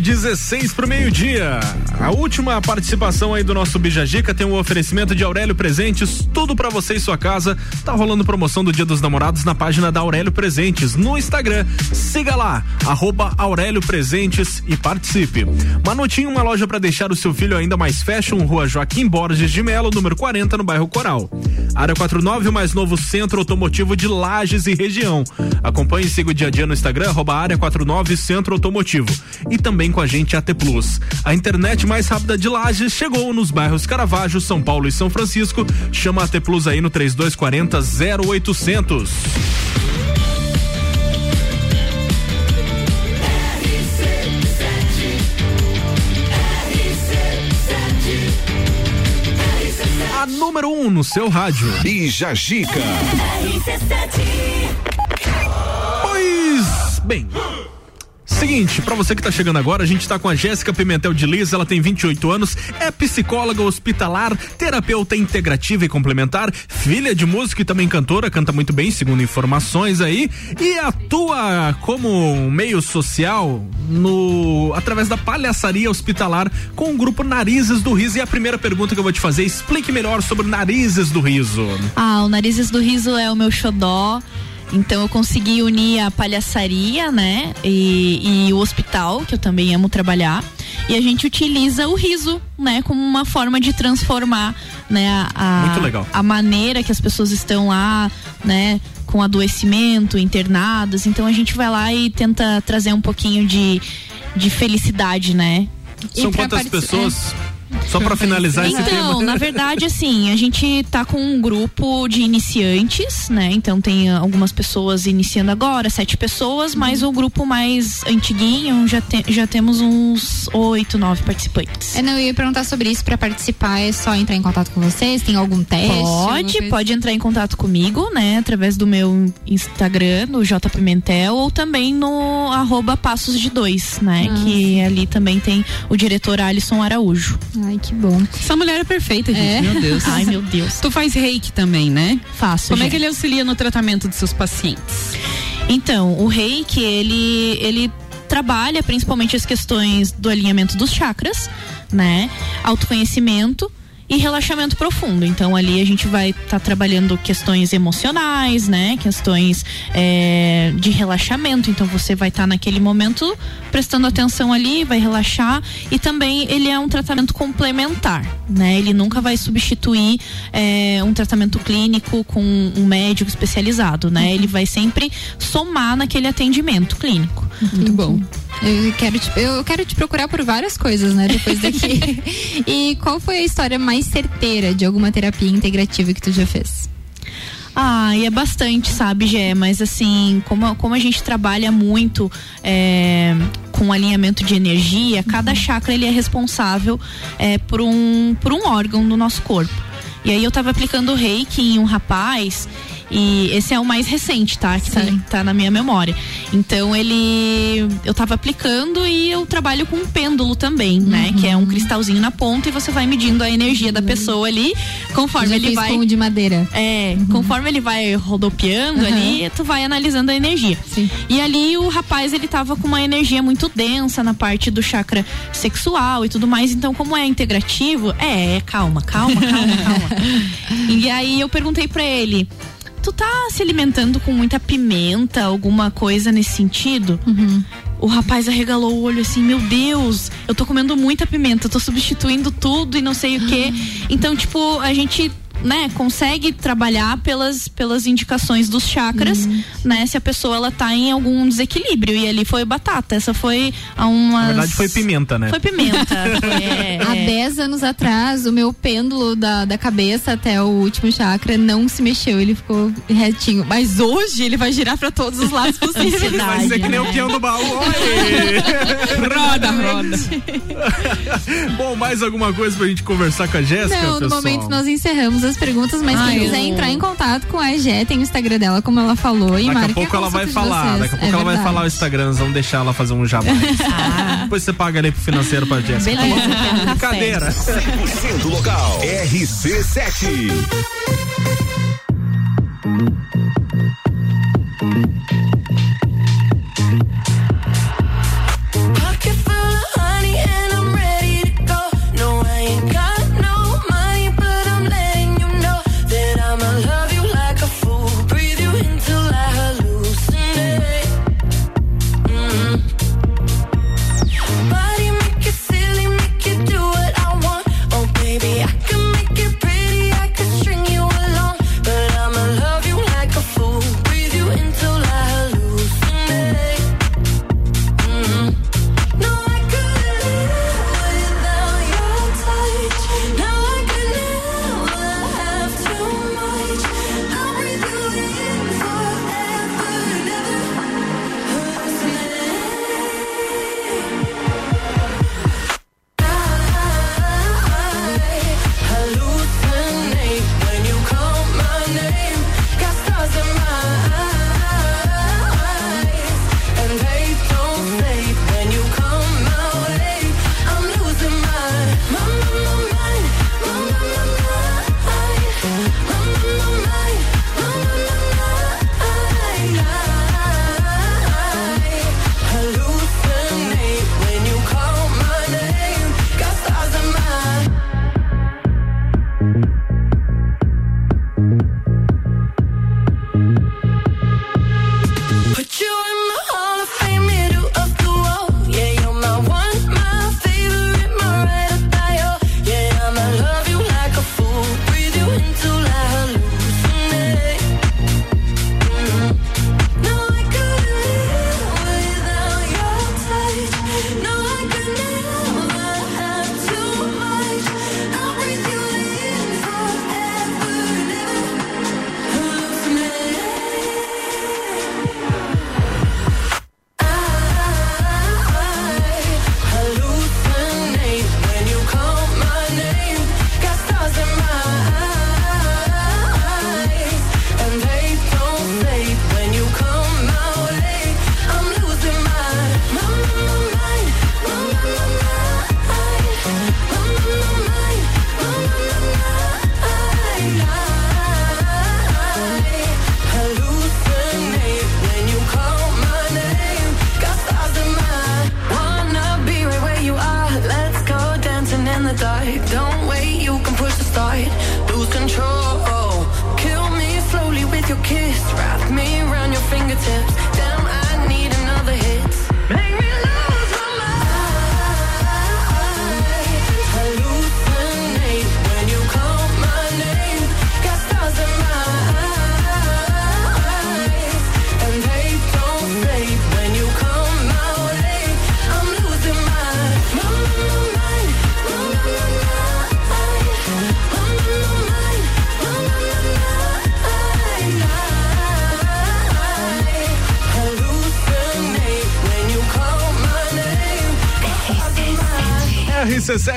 16 pro meio-dia. A última participação aí do nosso Bijagica tem um oferecimento de Aurélio Presentes, tudo para você e sua casa. Tá rolando promoção do Dia dos Namorados na página da Aurélio Presentes no Instagram. Siga lá, arroba Aurélio Presentes e participe. Manutinho, uma loja para deixar o seu filho ainda mais fashion, Rua Joaquim Borges de Melo, número 40, no bairro Coral. Área 49, o mais novo centro automotivo de Lages e região. Acompanhe e siga o dia a dia no Instagram, arroba área 49 Centro Automotivo. E também com a gente AT Plus. A internet mais rápida de Lages chegou nos bairros Caravaggio, São Paulo e São Francisco. Chama a AT Plus aí no 3240 0800. A número 1 um no seu rádio. Bija Gica. Bem. Seguinte, pra você que tá chegando agora, a gente tá com a Jéssica Pimentel de Liz, ela tem 28 anos, é psicóloga hospitalar, terapeuta integrativa e complementar, filha de músico e também cantora, canta muito bem, segundo informações aí, e atua como meio social no através da palhaçaria hospitalar com o grupo Narizes do Riso. E a primeira pergunta que eu vou te fazer, explique melhor sobre Narizes do Riso. Ah, o Narizes do Riso é o meu xodó. Então eu consegui unir a palhaçaria, né? E, e, o hospital, que eu também amo trabalhar. E a gente utiliza o riso, né? Como uma forma de transformar, né? A, legal. a maneira que as pessoas estão lá, né? Com adoecimento, internadas. Então a gente vai lá e tenta trazer um pouquinho de, de felicidade, né? São quantas pessoas? Só para finalizar então, esse tema. Então, na verdade, assim, a gente tá com um grupo de iniciantes, né? Então tem algumas pessoas iniciando agora, sete pessoas, mas o grupo mais antiguinho já, te, já temos uns oito, nove participantes. Eu não eu ia perguntar sobre isso para participar, é só entrar em contato com vocês? Tem algum teste? Pode, coisa? pode entrar em contato comigo, né? Através do meu Instagram, no J Pimentel, ou também no arroba Passos de Dois, né? Ah, que ali também tem o diretor Alisson Araújo. Ai, que bom. Essa mulher é perfeita, gente. É? Meu Deus. Ai, meu Deus. Tu faz reiki também, né? Faço. Como é gente. que ele auxilia no tratamento dos seus pacientes? Então, o reiki, ele, ele trabalha principalmente as questões do alinhamento dos chakras, né? Autoconhecimento e relaxamento profundo. Então ali a gente vai estar trabalhando questões emocionais, né? Questões é, de relaxamento. Então você vai estar naquele momento prestando atenção ali, vai relaxar e também ele é um tratamento complementar, né? Ele nunca vai substituir é, um tratamento clínico com um médico especializado, né? Ele vai sempre somar naquele atendimento clínico. Muito bom. Eu quero, te, eu quero te procurar por várias coisas, né? Depois daqui. e qual foi a história mais certeira de alguma terapia integrativa que tu já fez? Ah, e é bastante, sabe, Gé? Mas assim, como, como a gente trabalha muito é, com alinhamento de energia, cada chakra ele é responsável é, por, um, por um órgão do nosso corpo. E aí eu tava aplicando reiki em um rapaz E esse é o mais recente, tá? Que tá, tá na minha memória. Então ele. Eu tava aplicando e eu trabalho com um pêndulo também, né? Que é um cristalzinho na ponta e você vai medindo a energia da pessoa ali. Conforme Já ele vai. com de madeira. É, conforme ele vai rodopiando Uhum. ali, tu vai analisando a energia. E ali o rapaz, ele tava com uma energia muito densa na parte do chakra sexual e tudo mais. Então, como é integrativo, é, é, calma, calma, calma, calma. e aí eu perguntei pra ele. Tu tá se alimentando com muita pimenta, alguma coisa nesse sentido? O rapaz arregalou o olho assim, meu Deus, eu tô comendo muita pimenta, tô substituindo tudo e não sei o quê. Então, tipo, a gente, né, consegue trabalhar pelas, pelas indicações dos chakras, né? Se a pessoa ela tá em algum desequilíbrio. E ali foi batata. Essa foi a uma. Na verdade foi pimenta, né? Foi pimenta. é, Há é. 10 anos atrás, o meu pêndulo da, da cabeça até o último chakra não se mexeu, ele ficou retinho. Mas hoje ele vai girar pra todos os lados possíveis. Vai ser que nem o peão do baú. Roda, roda. Bom, mais alguma coisa pra gente conversar com a Jéssica, Não, no pessoal? momento nós encerramos as perguntas, mas Ai, quem quiser eu- entrar em contato com a Gé, tem o Instagram dela, como ela falou. E Daqui marca a pouco ela vai falar, vocês. daqui a pouco É ela vai falar o Instagram, nós vamos deixar ela fazer um jabá. Depois você paga ali pro financeiro pra Jéssica. Beleza, tá um café. Brincadeira. 100% local. RC7. Pocket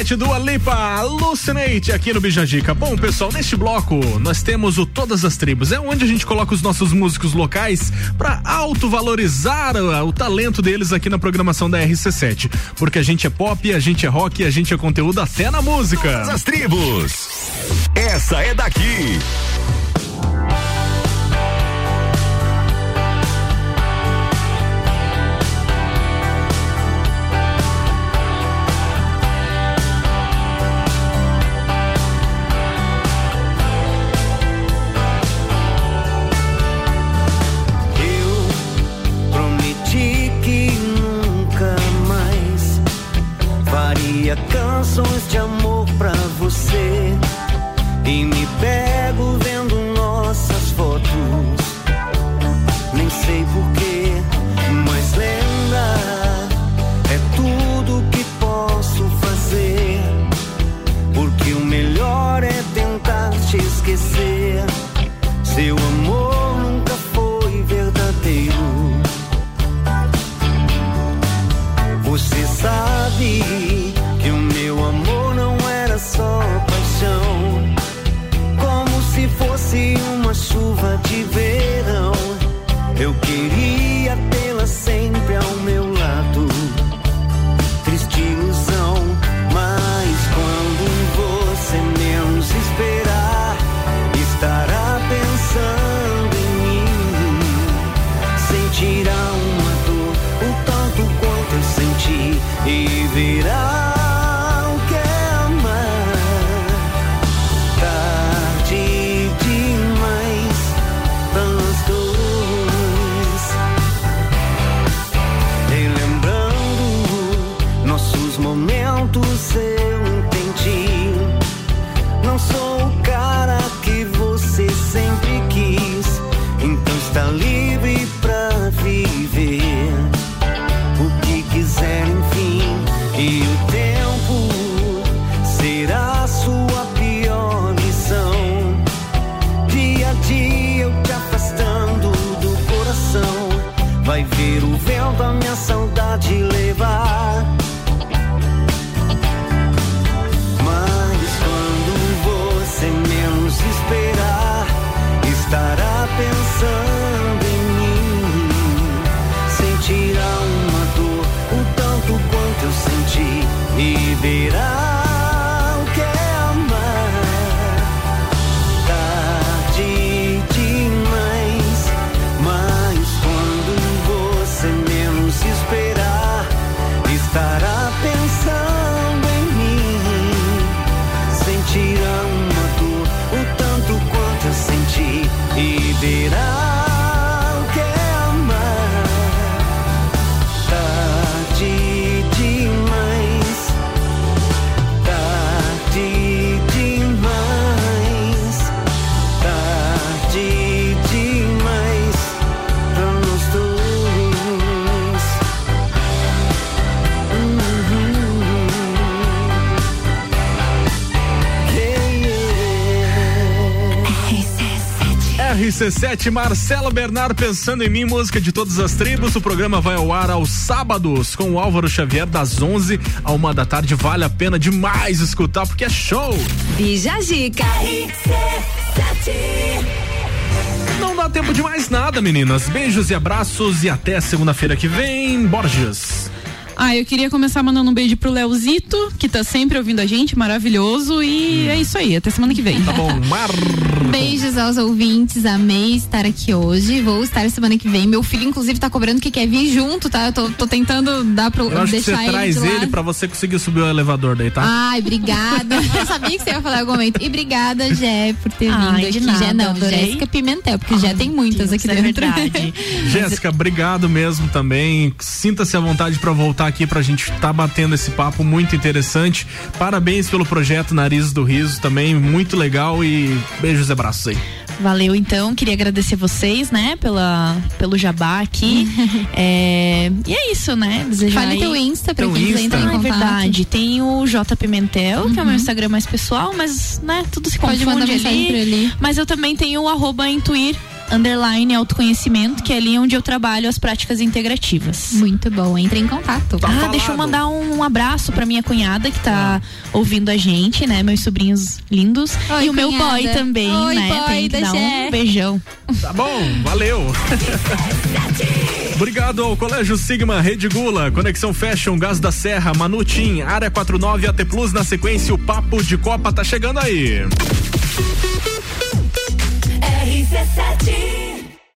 RC7 do Alipa, Alucinate aqui no Bijagica. Bom, pessoal, neste bloco nós temos o Todas as Tribos. É onde a gente coloca os nossos músicos locais para autovalorizar o, o talento deles aqui na programação da RC7. Porque a gente é pop, a gente é rock, a gente é conteúdo até na música. Todas as tribos. Essa é daqui. RC7, Marcelo Bernard pensando em mim, música de todas as tribos. O programa vai ao ar aos sábados com o Álvaro Xavier das 11 a uma da tarde. Vale a pena demais escutar porque é show. Bija Zica. Não dá tempo de mais nada, meninas. Beijos e abraços e até segunda-feira que vem. Borges. Ah, eu queria começar mandando um beijo pro Leozito, que tá sempre ouvindo a gente, maravilhoso. E é isso aí, até semana que vem. Tá bom, Mar. Beijos aos ouvintes, amei estar aqui hoje. Vou estar semana que vem. Meu filho, inclusive, tá cobrando que quer vir junto, tá? Eu tô, tô tentando dar pro, Eu acho que deixar você ele. traz de lado. ele pra você conseguir subir o elevador daí, tá? Ai, obrigada. Eu sabia que você ia falar em algum momento. E obrigada, Jé, por ter Ai, vindo de aqui. nada, Jé não, adorei. Jéssica Pimentel, porque já tem muitas aqui é dentro. verdade. Jéssica, obrigado mesmo também. Sinta-se à vontade pra voltar aqui pra gente estar batendo esse papo muito interessante. Parabéns pelo projeto Nariz do Riso também, muito legal e beijos e abraços aí. Valeu, então. Queria agradecer vocês, né, pela, pelo jabá aqui. É, e é isso, né? Desejar Fale aí- teu Insta pra Teu quem quiser Insta. entrar em Ah, é contato. verdade. Tem o J Pimentel, que é o meu Instagram mais pessoal, mas, né, tudo se Pode confunde mandar mensagem ali. pra ele. Mas eu também tenho o arroba Intuir underline autoconhecimento, que é ali onde eu trabalho as práticas integrativas. Muito bom, entre em contato. ah, deixa eu mandar um abraço pra minha cunhada que tá ouvindo a gente, né? Meus sobrinhos lindos. Oi, e o meu boy também, Oi, né? boy Tem que da dar Gé. um beijão. Tá bom, valeu. Obrigado ao Colégio Sigma, Rede Gula, Conexão Fashion, Gás da Serra, Manutim, Área 49, AT Plus na sequência, o Papo de Copa tá chegando aí. RC7